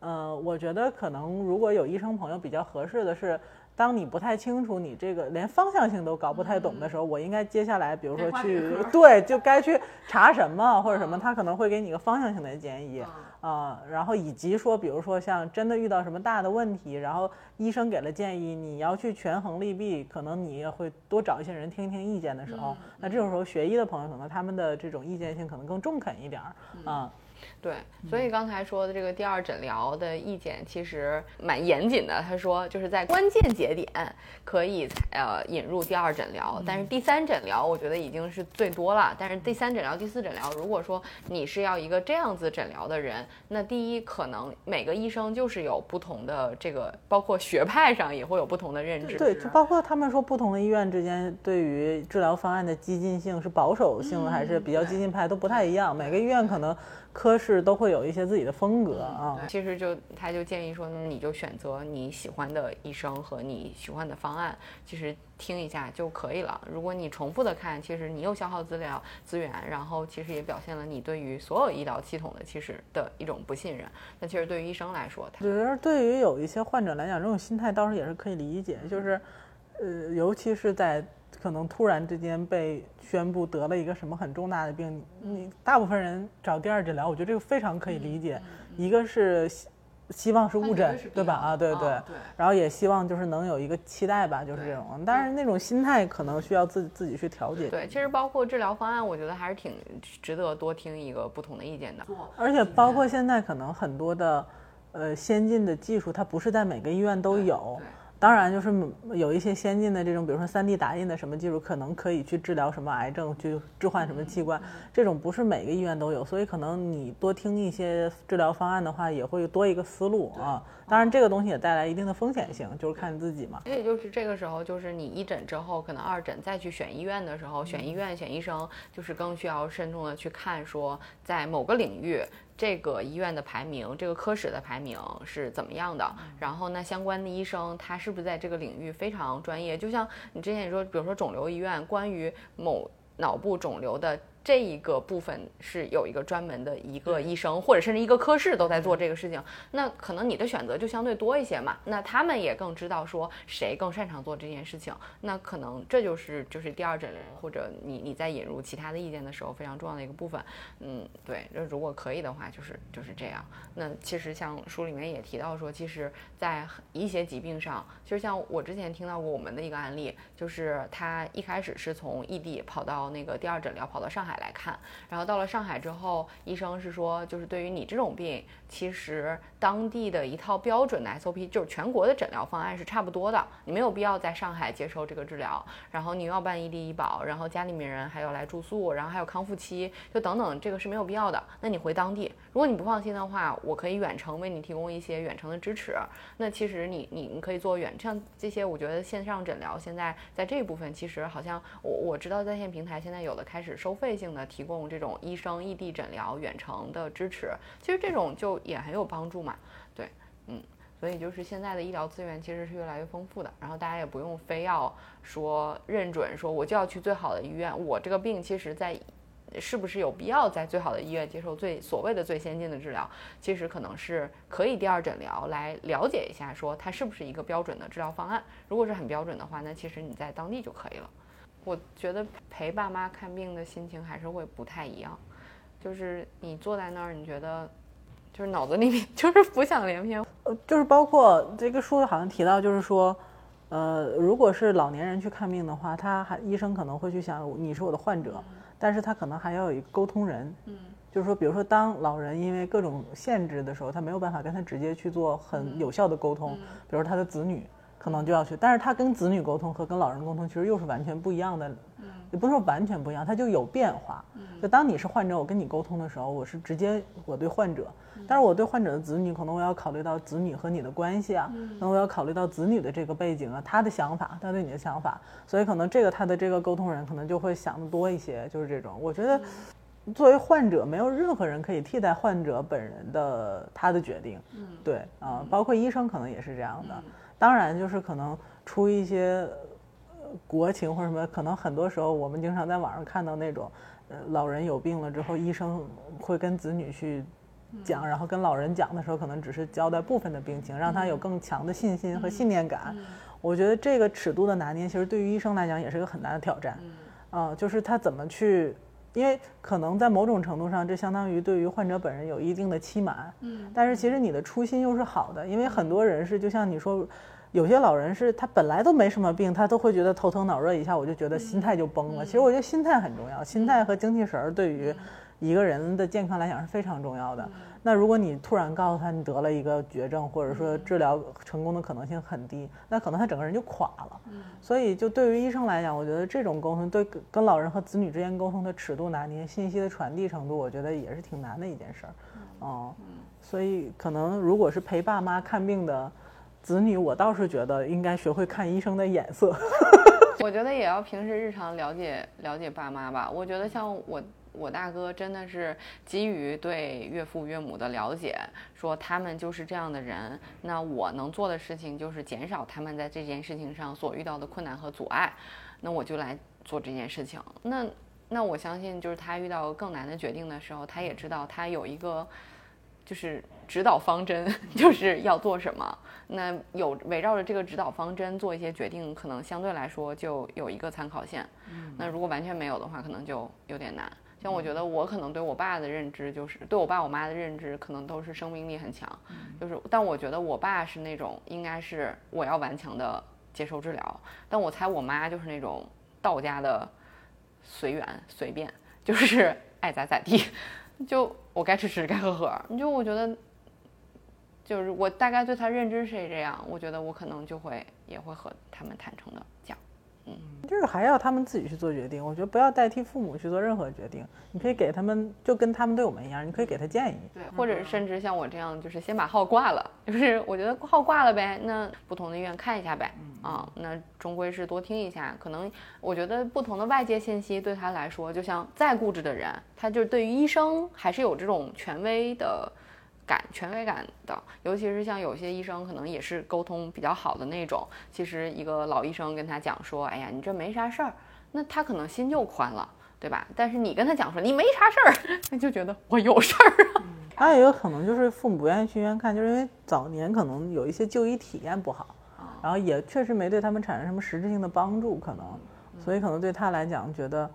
呃，我觉得可能如果有医生朋友比较合适的是。当你不太清楚你这个连方向性都搞不太懂的时候，我应该接下来，比如说去对，就该去查什么或者什么，他可能会给你一个方向性的建议啊。然后以及说，比如说像真的遇到什么大的问题，然后医生给了建议，你要去权衡利弊，可能你也会多找一些人听一听意见的时候，那这种时候学医的朋友可能他们的这种意见性可能更中肯一点儿啊。对，所以刚才说的这个第二诊疗的意见其实蛮严谨的。他说就是在关键节点可以呃引入第二诊疗，但是第三诊疗我觉得已经是最多了。但是第三诊疗、第四诊疗，如果说你是要一个这样子诊疗的人，那第一可能每个医生就是有不同的这个，包括学派上也会有不同的认知。对，就包括他们说不同的医院之间对于治疗方案的激进性是保守性还是比较激进派都不太一样，每个医院可能科。室都会有一些自己的风格啊。其实就他就建议说，那你就选择你喜欢的医生和你喜欢的方案，其实听一下就可以了。如果你重复的看，其实你又消耗资料资源，然后其实也表现了你对于所有医疗系统的其实的一种不信任。那其实对于医生来说，他我觉得对于有一些患者来讲，这种心态倒是也是可以理解，就是，呃，尤其是在可能突然之间被宣布得了一个什么很重大的病，你你大部分人找第二诊疗，我觉得这个非常可以理解。一个是希希望是误诊，对吧？啊，对对。对。然后也希望就是能有一个期待吧，就是这种。但是那种心态可能需要自自己去调节。对，其实包括治疗方案，我觉得还是挺值得多听一个不同的意见的。而且包括现在可能很多的，呃，先进的技术，它不是在每个医院都有。当然，就是有一些先进的这种，比如说 3D 打印的什么技术，可能可以去治疗什么癌症，去置换什么器官，这种不是每个医院都有，所以可能你多听一些治疗方案的话，也会多一个思路啊。当然，这个东西也带来一定的风险性，就是看你自己嘛。所以就是这个时候，就是你一诊之后，可能二诊再去选医院的时候，选医院、选医生，就是更需要慎重的去看，说在某个领域。这个医院的排名，这个科室的排名是怎么样的？然后那相关的医生他是不是在这个领域非常专业？就像你之前说，比如说肿瘤医院，关于某脑部肿瘤的。这一个部分是有一个专门的一个医生，或者甚至一个科室都在做这个事情，那可能你的选择就相对多一些嘛。那他们也更知道说谁更擅长做这件事情，那可能这就是就是第二诊或者你你在引入其他的意见的时候非常重要的一个部分。嗯，对，那如果可以的话，就是就是这样。那其实像书里面也提到说，其实，在一些疾病上，其实像我之前听到过我们的一个案例，就是他一开始是从异地跑到那个第二诊疗，跑到上海。来看，然后到了上海之后，医生是说，就是对于你这种病，其实当地的一套标准的 SOP，就是全国的诊疗方案是差不多的，你没有必要在上海接受这个治疗。然后你又要办异地医保，然后家里面人还要来住宿，然后还有康复期，就等等，这个是没有必要的。那你回当地，如果你不放心的话，我可以远程为你提供一些远程的支持。那其实你你你可以做远，像这些，我觉得线上诊疗现在在这一部分，其实好像我我知道在线平台现在有的开始收费。性的提供这种医生异地诊疗、远程的支持，其实这种就也很有帮助嘛。对，嗯，所以就是现在的医疗资源其实是越来越丰富的，然后大家也不用非要说认准说我就要去最好的医院。我这个病其实，在是不是有必要在最好的医院接受最所谓的最先进的治疗？其实可能是可以第二诊疗来了解一下，说它是不是一个标准的治疗方案。如果是很标准的话，那其实你在当地就可以了。我觉得陪爸妈看病的心情还是会不太一样，就是你坐在那儿，你觉得就是脑子里面 就是浮想联翩，呃，就是包括这个书好像提到，就是说，呃，如果是老年人去看病的话，他还医生可能会去想你是我的患者，但是他可能还要有一个沟通人，嗯，就是说，比如说当老人因为各种限制的时候，他没有办法跟他直接去做很有效的沟通，比如他的子女。可能就要去，但是他跟子女沟通和跟老人沟通其实又是完全不一样的，也不是说完全不一样，它就有变化。就当你是患者，我跟你沟通的时候，我是直接我对患者，但是我对患者的子女，可能我要考虑到子女和你的关系啊，那我要考虑到子女的这个背景啊，他的想法，他对你的想法，所以可能这个他的这个沟通人可能就会想的多一些，就是这种。我觉得作为患者，没有任何人可以替代患者本人的他的决定。嗯，对啊，包括医生可能也是这样的。当然，就是可能出一些国情或者什么，可能很多时候我们经常在网上看到那种，呃，老人有病了之后，医生会跟子女去讲，然后跟老人讲的时候，可能只是交代部分的病情，让他有更强的信心和信念感。我觉得这个尺度的拿捏，其实对于医生来讲也是一个很大的挑战。啊，就是他怎么去。因为可能在某种程度上，这相当于对于患者本人有一定的欺瞒。嗯，但是其实你的初心又是好的，因为很多人是就像你说，有些老人是他本来都没什么病，他都会觉得头疼脑热一下，我就觉得心态就崩了。其实我觉得心态很重要，心态和精气神儿对于一个人的健康来讲是非常重要的。那如果你突然告诉他你得了一个绝症，或者说治疗成功的可能性很低，那可能他整个人就垮了。所以就对于医生来讲，我觉得这种沟通对跟老人和子女之间沟通的尺度拿捏、信息的传递程度，我觉得也是挺难的一件事儿。哦，所以可能如果是陪爸妈看病的子女，我倒是觉得应该学会看医生的眼色。我觉得也要平时日常了解了解爸妈吧。我觉得像我。我大哥真的是基于对岳父岳母的了解，说他们就是这样的人，那我能做的事情就是减少他们在这件事情上所遇到的困难和阻碍，那我就来做这件事情。那那我相信，就是他遇到更难的决定的时候，他也知道他有一个就是指导方针，就是要做什么。那有围绕着这个指导方针做一些决定，可能相对来说就有一个参考线。那如果完全没有的话，可能就有点难。像我觉得我可能对我爸的认知，就是对我爸我妈的认知，可能都是生命力很强。就是，但我觉得我爸是那种应该是我要顽强的接受治疗，但我猜我妈就是那种道家的随缘随便，就是爱咋咋地，就我该吃吃该喝喝。就我觉得，就是我大概对他认知是这样，我觉得我可能就会也会和他们坦诚的讲。就是还要他们自己去做决定。我觉得不要代替父母去做任何决定，你可以给他们，就跟他们对我们一样，你可以给他建议。对，或者甚至像我这样，就是先把号挂了，就是我觉得号挂了呗，那不同的医院看一下呗，啊，那终归是多听一下。可能我觉得不同的外界信息对他来说，就像再固执的人，他就对于医生还是有这种权威的。感权威感的，尤其是像有些医生可能也是沟通比较好的那种。其实一个老医生跟他讲说：“哎呀，你这没啥事儿。”那他可能心就宽了，对吧？但是你跟他讲说你没啥事儿，他就觉得我有事儿啊。还有一个可能就是父母不愿意去医院看，就是因为早年可能有一些就医体验不好，然后也确实没对他们产生什么实质性的帮助，可能，所以可能对他来讲觉得，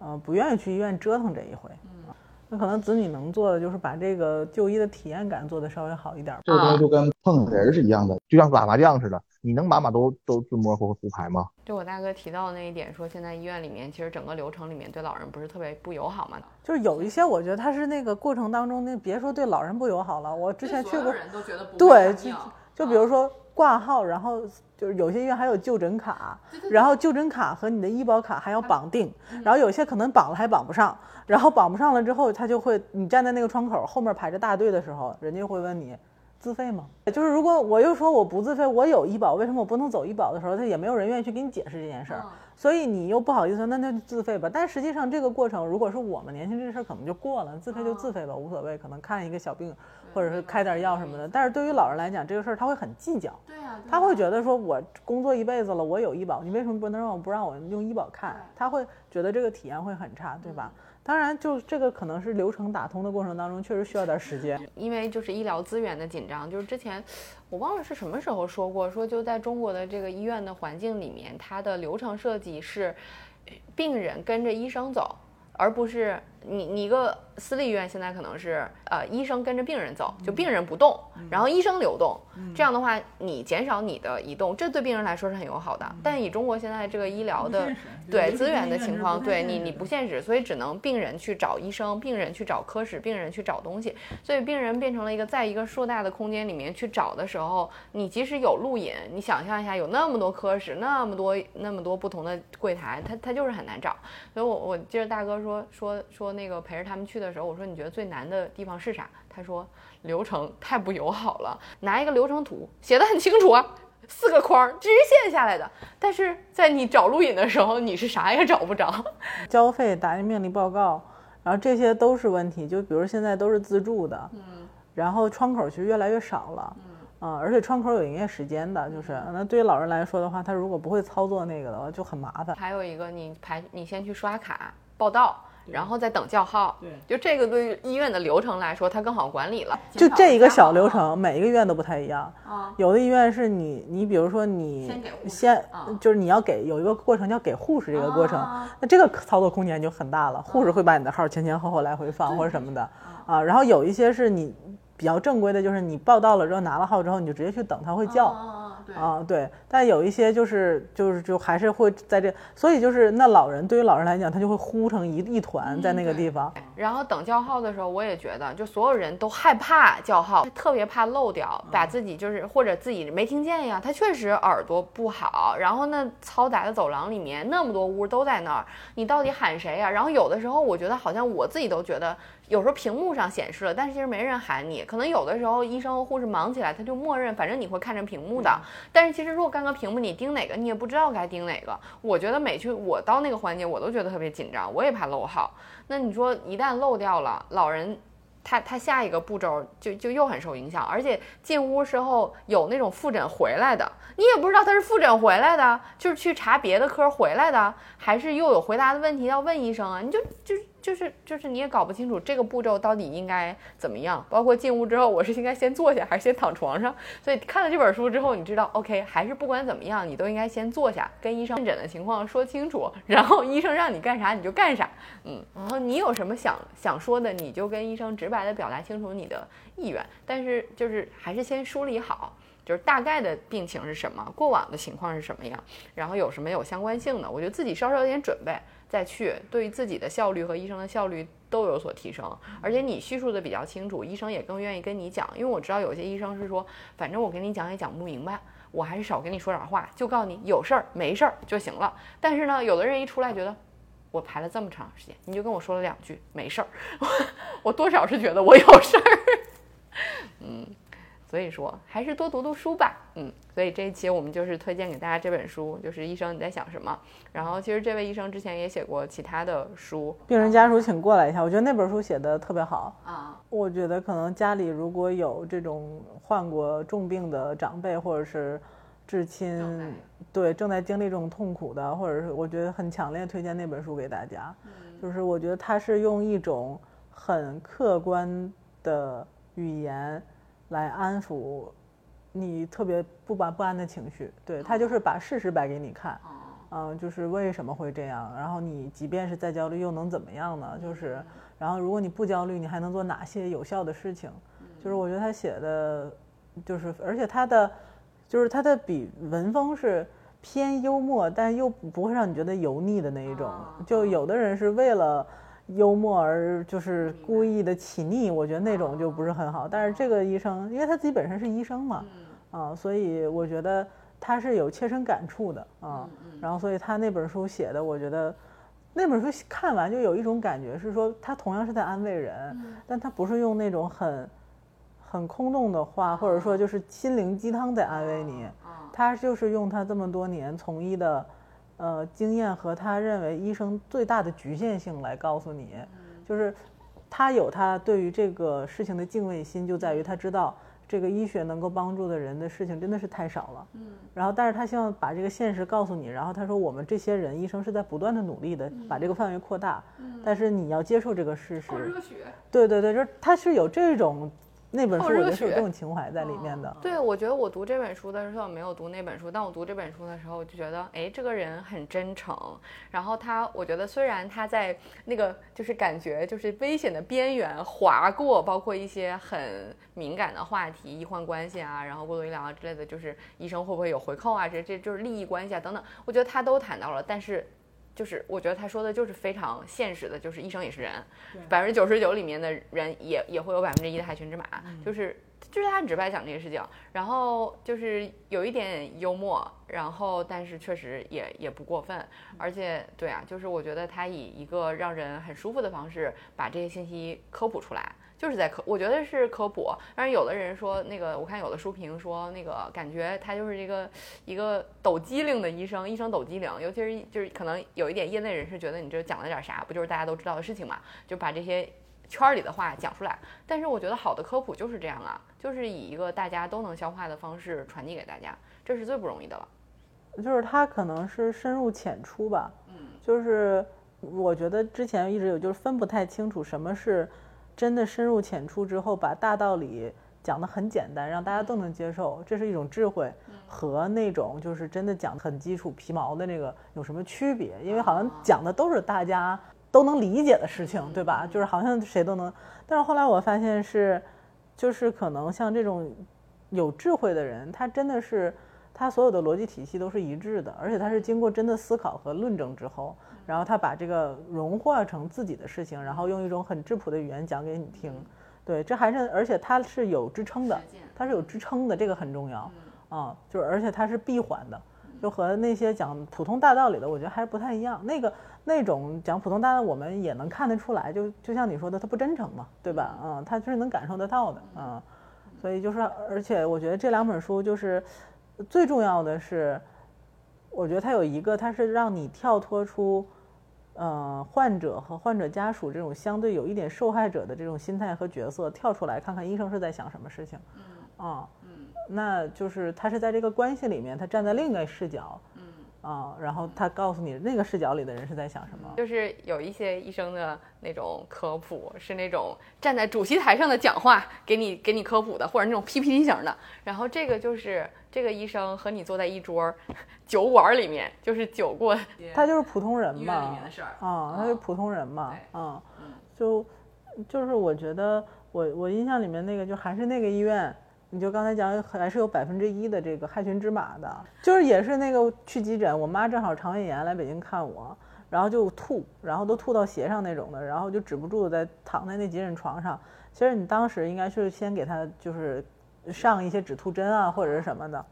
呃，不愿意去医院折腾这一回。那可能子女能做的就是把这个就医的体验感做得稍微好一点。这个东西就跟碰人是一样的，就像打麻将似的，你能把把都都自摸或胡牌吗？就我大哥提到的那一点，说现在医院里面其实整个流程里面对老人不是特别不友好嘛？就是有一些我觉得他是那个过程当中，那别说对老人不友好了，我之前去过，人都觉得不对，就就比如说挂号，然后就是有些医院还有就诊卡，然后就诊卡和你的医保卡还要绑定，然后有些可能绑了还绑不上。然后绑不上了之后，他就会，你站在那个窗口后面排着大队的时候，人家会问你，自费吗？就是如果我又说我不自费，我有医保，为什么我不能走医保的时候，他也没有人愿意去给你解释这件事儿，所以你又不好意思，那那就自费吧。但实际上这个过程，如果是我们年轻这事儿可能就过了，自费就自费吧，无所谓，可能看一个小病，或者是开点药什么的。但是对于老人来讲，这个事儿他会很计较，对啊，他会觉得说我工作一辈子了，我有医保，你为什么不能让我不让我用医保看？他会觉得这个体验会很差，对吧？当然，就这个可能是流程打通的过程当中，确实需要点时间。因为就是医疗资源的紧张，就是之前我忘了是什么时候说过，说就在中国的这个医院的环境里面，它的流程设计是病人跟着医生走，而不是你你一个私立医院现在可能是呃医生跟着病人走，就病人不动，然后医生流动，这样的话你减少你的移动，这对病人来说是很友好的。但以中国现在这个医疗的。对资源的情况，对你你不现实，所以只能病人去找医生，病人去找科室，病人去找东西，所以病人变成了一个在一个硕大的空间里面去找的时候，你即使有录影，你想象一下，有那么多科室，那么多那么多不同的柜台，他他就是很难找。所以我我记得大哥说说说那个陪着他们去的时候，我说你觉得最难的地方是啥？他说流程太不友好了，拿一个流程图写的很清楚啊。四个框直线下来的，但是在你找录影的时候，你是啥也找不着。交费、打印病历报告，然后这些都是问题。就比如现在都是自助的，嗯，然后窗口其实越来越少了，嗯，而且窗口有营业时间的，就是那对于老人来说的话，他如果不会操作那个的话，就很麻烦。还有一个，你排，你先去刷卡报到。然后再等叫号，对，就这个对医院的流程来说，它更好管理了。就这一个小流程，每一个医院都不太一样。啊，有的医院是你，你比如说你先，就是你要给有一个过程叫给护士这个过程，那这个操作空间就很大了。护士会把你的号前前后后来回放或者什么的。啊。然后有一些是你比较正规的，就是你报到了之后拿了号之后，你就直接去等，他会叫。啊，对，但有一些就是就是就还是会在这，所以就是那老人对于老人来讲，他就会呼成一一团在那个地方。然后等叫号的时候，我也觉得，就所有人都害怕叫号，特别怕漏掉，把自己就是或者自己没听见呀。他确实耳朵不好。然后那嘈杂的走廊里面那么多屋都在那儿，你到底喊谁呀？然后有的时候我觉得好像我自己都觉得。有时候屏幕上显示了，但是其实没人喊你。可能有的时候医生和护士忙起来，他就默认，反正你会看着屏幕的。但是其实若干个屏幕你盯哪个，你也不知道该盯哪个。我觉得每去我到那个环节，我都觉得特别紧张，我也怕漏号。那你说一旦漏掉了，老人。他他下一个步骤就就又很受影响，而且进屋时候有那种复诊回来的，你也不知道他是复诊回来的，就是去查别的科回来的，还是又有回答的问题要问医生啊？你就就。就是就是你也搞不清楚这个步骤到底应该怎么样，包括进屋之后我是应该先坐下还是先躺床上。所以看了这本书之后，你知道，OK，还是不管怎么样，你都应该先坐下，跟医生问诊的情况说清楚，然后医生让你干啥你就干啥，嗯，然后你有什么想想说的，你就跟医生直白的表达清楚你的意愿，但是就是还是先梳理好，就是大概的病情是什么，过往的情况是什么样，然后有什么有相关性的，我觉得自己稍稍有点准备。再去，对于自己的效率和医生的效率都有所提升，而且你叙述的比较清楚，医生也更愿意跟你讲。因为我知道有些医生是说，反正我跟你讲也讲不明白，我还是少跟你说点话，就告诉你有事儿没事儿就行了。但是呢，有的人一出来觉得，我排了这么长时间，你就跟我说了两句没事儿，我多少是觉得我有事儿，嗯。所以说，还是多读读书吧。嗯，所以这一期我们就是推荐给大家这本书，就是《医生你在想什么》。然后，其实这位医生之前也写过其他的书。病人家属请过来一下，我觉得那本书写的特别好啊。我觉得可能家里如果有这种患过重病的长辈或者是至亲，对正在经历这种痛苦的，或者是我觉得很强烈推荐那本书给大家。就是我觉得他是用一种很客观的语言。来安抚你特别不安不安的情绪，对他就是把事实摆给你看，嗯，就是为什么会这样，然后你即便是再焦虑又能怎么样呢？就是，然后如果你不焦虑，你还能做哪些有效的事情？就是我觉得他写的，就是而且他的，就是他的笔文风是偏幽默，但又不会让你觉得油腻的那一种。就有的人是为了。幽默而就是故意的起腻，我觉得那种就不是很好。但是这个医生，因为他自己本身是医生嘛，啊，所以我觉得他是有切身感触的啊。然后，所以他那本书写的，我觉得那本书看完就有一种感觉，是说他同样是在安慰人，但他不是用那种很很空洞的话，或者说就是心灵鸡汤在安慰你，他就是用他这么多年从医的。呃，经验和他认为医生最大的局限性来告诉你，就是他有他对于这个事情的敬畏心，就在于他知道这个医学能够帮助的人的事情真的是太少了。嗯，然后但是他希望把这个现实告诉你，然后他说我们这些人医生是在不断的努力的把这个范围扩大，但是你要接受这个事实。对对对，就是他是有这种。那本书我觉得是有这种情怀在里面的。对，我觉得我读这本书的时候没有读那本书，但我读这本书的时候我就觉得，哎，这个人很真诚。然后他，我觉得虽然他在那个就是感觉就是危险的边缘划过，包括一些很敏感的话题，医患关系啊，然后过度医疗啊之类的，就是医生会不会有回扣啊，这这就是利益关系啊等等，我觉得他都谈到了，但是。就是我觉得他说的就是非常现实的，就是医生也是人，百分之九十九里面的人也也会有百分之一的害群之马，就是就是他很直白讲这个事情，然后就是有一点幽默，然后但是确实也也不过分，而且对啊，就是我觉得他以一个让人很舒服的方式把这些信息科普出来。就是在科，我觉得是科普。但是有的人说，那个我看有的书评说，那个感觉他就是一个一个抖机灵的医生，医生抖机灵。尤其是就是可能有一点业内人士觉得你这讲了点啥，不就是大家都知道的事情嘛？就把这些圈里的话讲出来。但是我觉得好的科普就是这样啊，就是以一个大家都能消化的方式传递给大家，这是最不容易的了。就是他可能是深入浅出吧。嗯。就是我觉得之前一直有就是分不太清楚什么是。真的深入浅出之后，把大道理讲得很简单，让大家都能接受，这是一种智慧，和那种就是真的讲很基础皮毛的那个有什么区别？因为好像讲的都是大家都能理解的事情，对吧？就是好像谁都能。但是后来我发现是，就是可能像这种有智慧的人，他真的是他所有的逻辑体系都是一致的，而且他是经过真的思考和论证之后。然后他把这个融化成自己的事情，然后用一种很质朴的语言讲给你听，对，这还是而且它是有支撑的，它是有支撑的，这个很重要啊，就是而且它是闭环的，就和那些讲普通大道理的，我觉得还是不太一样。那个那种讲普通大道，我们也能看得出来，就就像你说的，他不真诚嘛，对吧？嗯，他就是能感受得到的，嗯，所以就是而且我觉得这两本书就是。最重要的是，我觉得它有一个，它是让你跳脱出，呃，患者和患者家属这种相对有一点受害者的这种心态和角色，跳出来看看医生是在想什么事情。嗯，啊，嗯，那就是他是在这个关系里面，他站在另一个视角。啊，然后他告诉你那个视角里的人是在想什么，就是有一些医生的那种科普是那种站在主席台上的讲话，给你给你科普的，或者那种 PPT 型的。然后这个就是这个医生和你坐在一桌酒馆里面，就是酒过，他就是普通人嘛，里面的事儿啊，他是普通人嘛，啊，就就是我觉得我我印象里面那个就还是那个医院。你就刚才讲，还是有百分之一的这个害群之马的，就是也是那个去急诊，我妈正好肠胃炎来北京看我，然后就吐，然后都吐到鞋上那种的，然后就止不住在躺在那急诊床上。其实你当时应该是先给他就是上一些止吐针啊或者是什么的，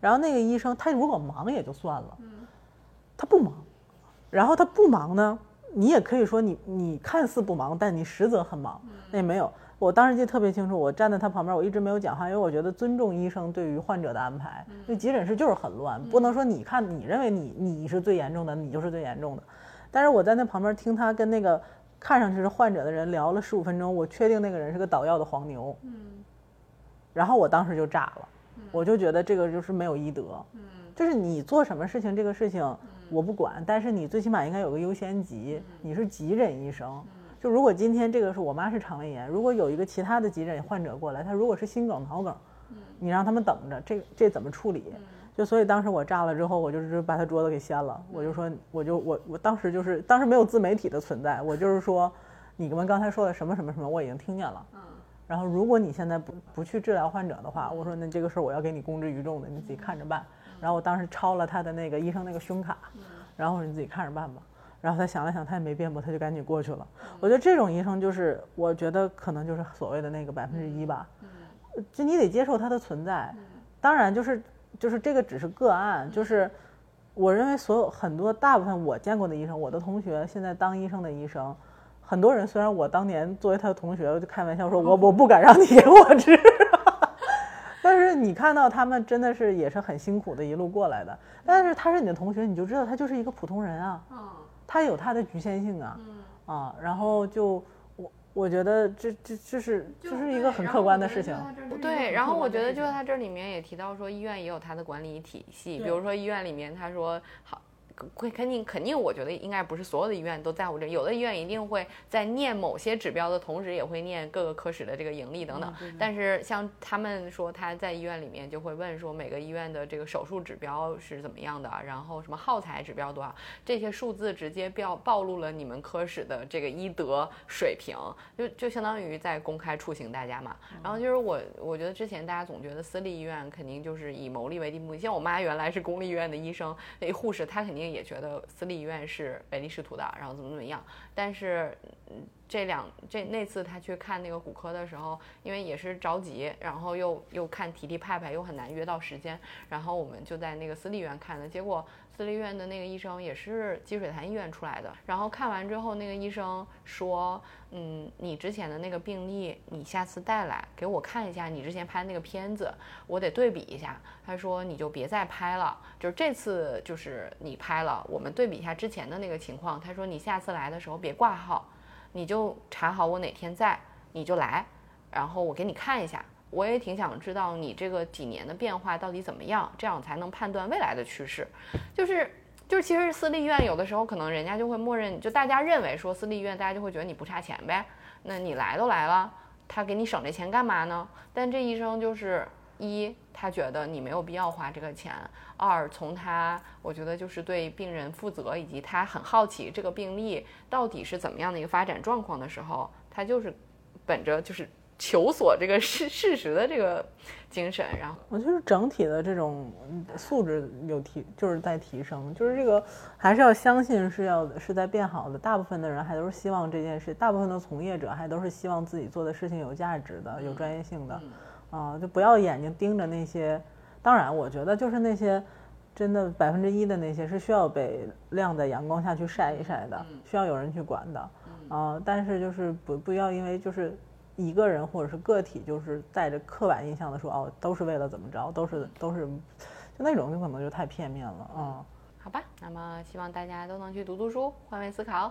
然后那个医生他如果忙也就算了，他不忙，然后他不忙呢，你也可以说你你看似不忙，但你实则很忙，那也没有。我当时记得特别清楚，我站在他旁边，我一直没有讲话，因为我觉得尊重医生对于患者的安排。因为急诊室就是很乱，不能说你看你认为你你是最严重的，你就是最严重的。但是我在那旁边听他跟那个看上去是患者的人聊了十五分钟，我确定那个人是个捣药的黄牛。嗯。然后我当时就炸了，我就觉得这个就是没有医德。嗯。就是你做什么事情，这个事情我不管，但是你最起码应该有个优先级，你是急诊医生。就如果今天这个是我妈是肠胃炎，如果有一个其他的急诊患者过来，他如果是心梗、脑梗，你让他们等着，这这怎么处理？就所以当时我炸了之后，我就是把他桌子给掀了，我就说，我就我我当时就是当时没有自媒体的存在，我就是说，你们刚才说的什么什么什么，我已经听见了。然后如果你现在不不去治疗患者的话，我说那这个事儿我要给你公之于众的，你自己看着办。然后我当时抄了他的那个医生那个胸卡，然后你自己看着办吧。然后他想了想，他也没辩驳，他就赶紧过去了。我觉得这种医生就是，我觉得可能就是所谓的那个百分之一吧。就你得接受他的存在。当然，就是就是这个只是个案。就是我认为所有很多大部分我见过的医生，我的同学现在当医生的医生，很多人虽然我当年作为他的同学，我就开玩笑说我我不敢让你给我治，但是你看到他们真的是也是很辛苦的一路过来的。但是他是你的同学，你就知道他就是一个普通人啊。它有它的局限性啊，啊，然后就我我觉得这这这是这是一个很客观的事情，对。然后我觉得就是他这里面也提到说，医院也有它的管理体系，比如说医院里面他说好。会肯定肯定，我觉得应该不是所有的医院都在乎这，有的医院一定会在念某些指标的同时，也会念各个科室的这个盈利等等。但是像他们说他在医院里面就会问说每个医院的这个手术指标是怎么样的，然后什么耗材指标多少，这些数字直接标暴露了你们科室的这个医德水平，就就相当于在公开处刑大家嘛。然后就是我我觉得之前大家总觉得私立医院肯定就是以牟利为目的，像我妈原来是公立医院的医生，那护士她肯定。也觉得私立医院是唯利是图的，然后怎么怎么样。但是，这两这那次他去看那个骨科的时候，因为也是着急，然后又又看提提派派，又很难约到时间，然后我们就在那个私立医院看的。结果私立医院的那个医生也是积水潭医院出来的。然后看完之后，那个医生说：“嗯，你之前的那个病例，你下次带来给我看一下，你之前拍的那个片子，我得对比一下。”他说：“你就别再拍了，就是这次就是你拍了，我们对比一下之前的那个情况。”他说：“你下次来的时候别挂号，你就查好我哪天在，你就来，然后我给你看一下。我也挺想知道你这个几年的变化到底怎么样，这样才能判断未来的趋势。就是就是，其实私立医院有的时候可能人家就会默认，就大家认为说私立医院大家就会觉得你不差钱呗，那你来都来了，他给你省这钱干嘛呢？但这医生就是。”一，他觉得你没有必要花这个钱；二，从他，我觉得就是对病人负责，以及他很好奇这个病例到底是怎么样的一个发展状况的时候，他就是本着就是求索这个事事实的这个精神。然后，我觉得整体的这种素质有提，就是在提升，就是这个还是要相信是要是在变好的。大部分的人还都是希望这件事，大部分的从业者还都是希望自己做的事情有价值的、有专业性的。啊，就不要眼睛盯着那些。当然，我觉得就是那些真的百分之一的那些是需要被晾在阳光下去晒一晒的，需要有人去管的。啊，但是就是不不要因为就是一个人或者是个体，就是带着刻板印象的说哦，都是为了怎么着，都是都是就那种就可能就太片面了嗯。好吧，那么希望大家都能去读读书，换位思考。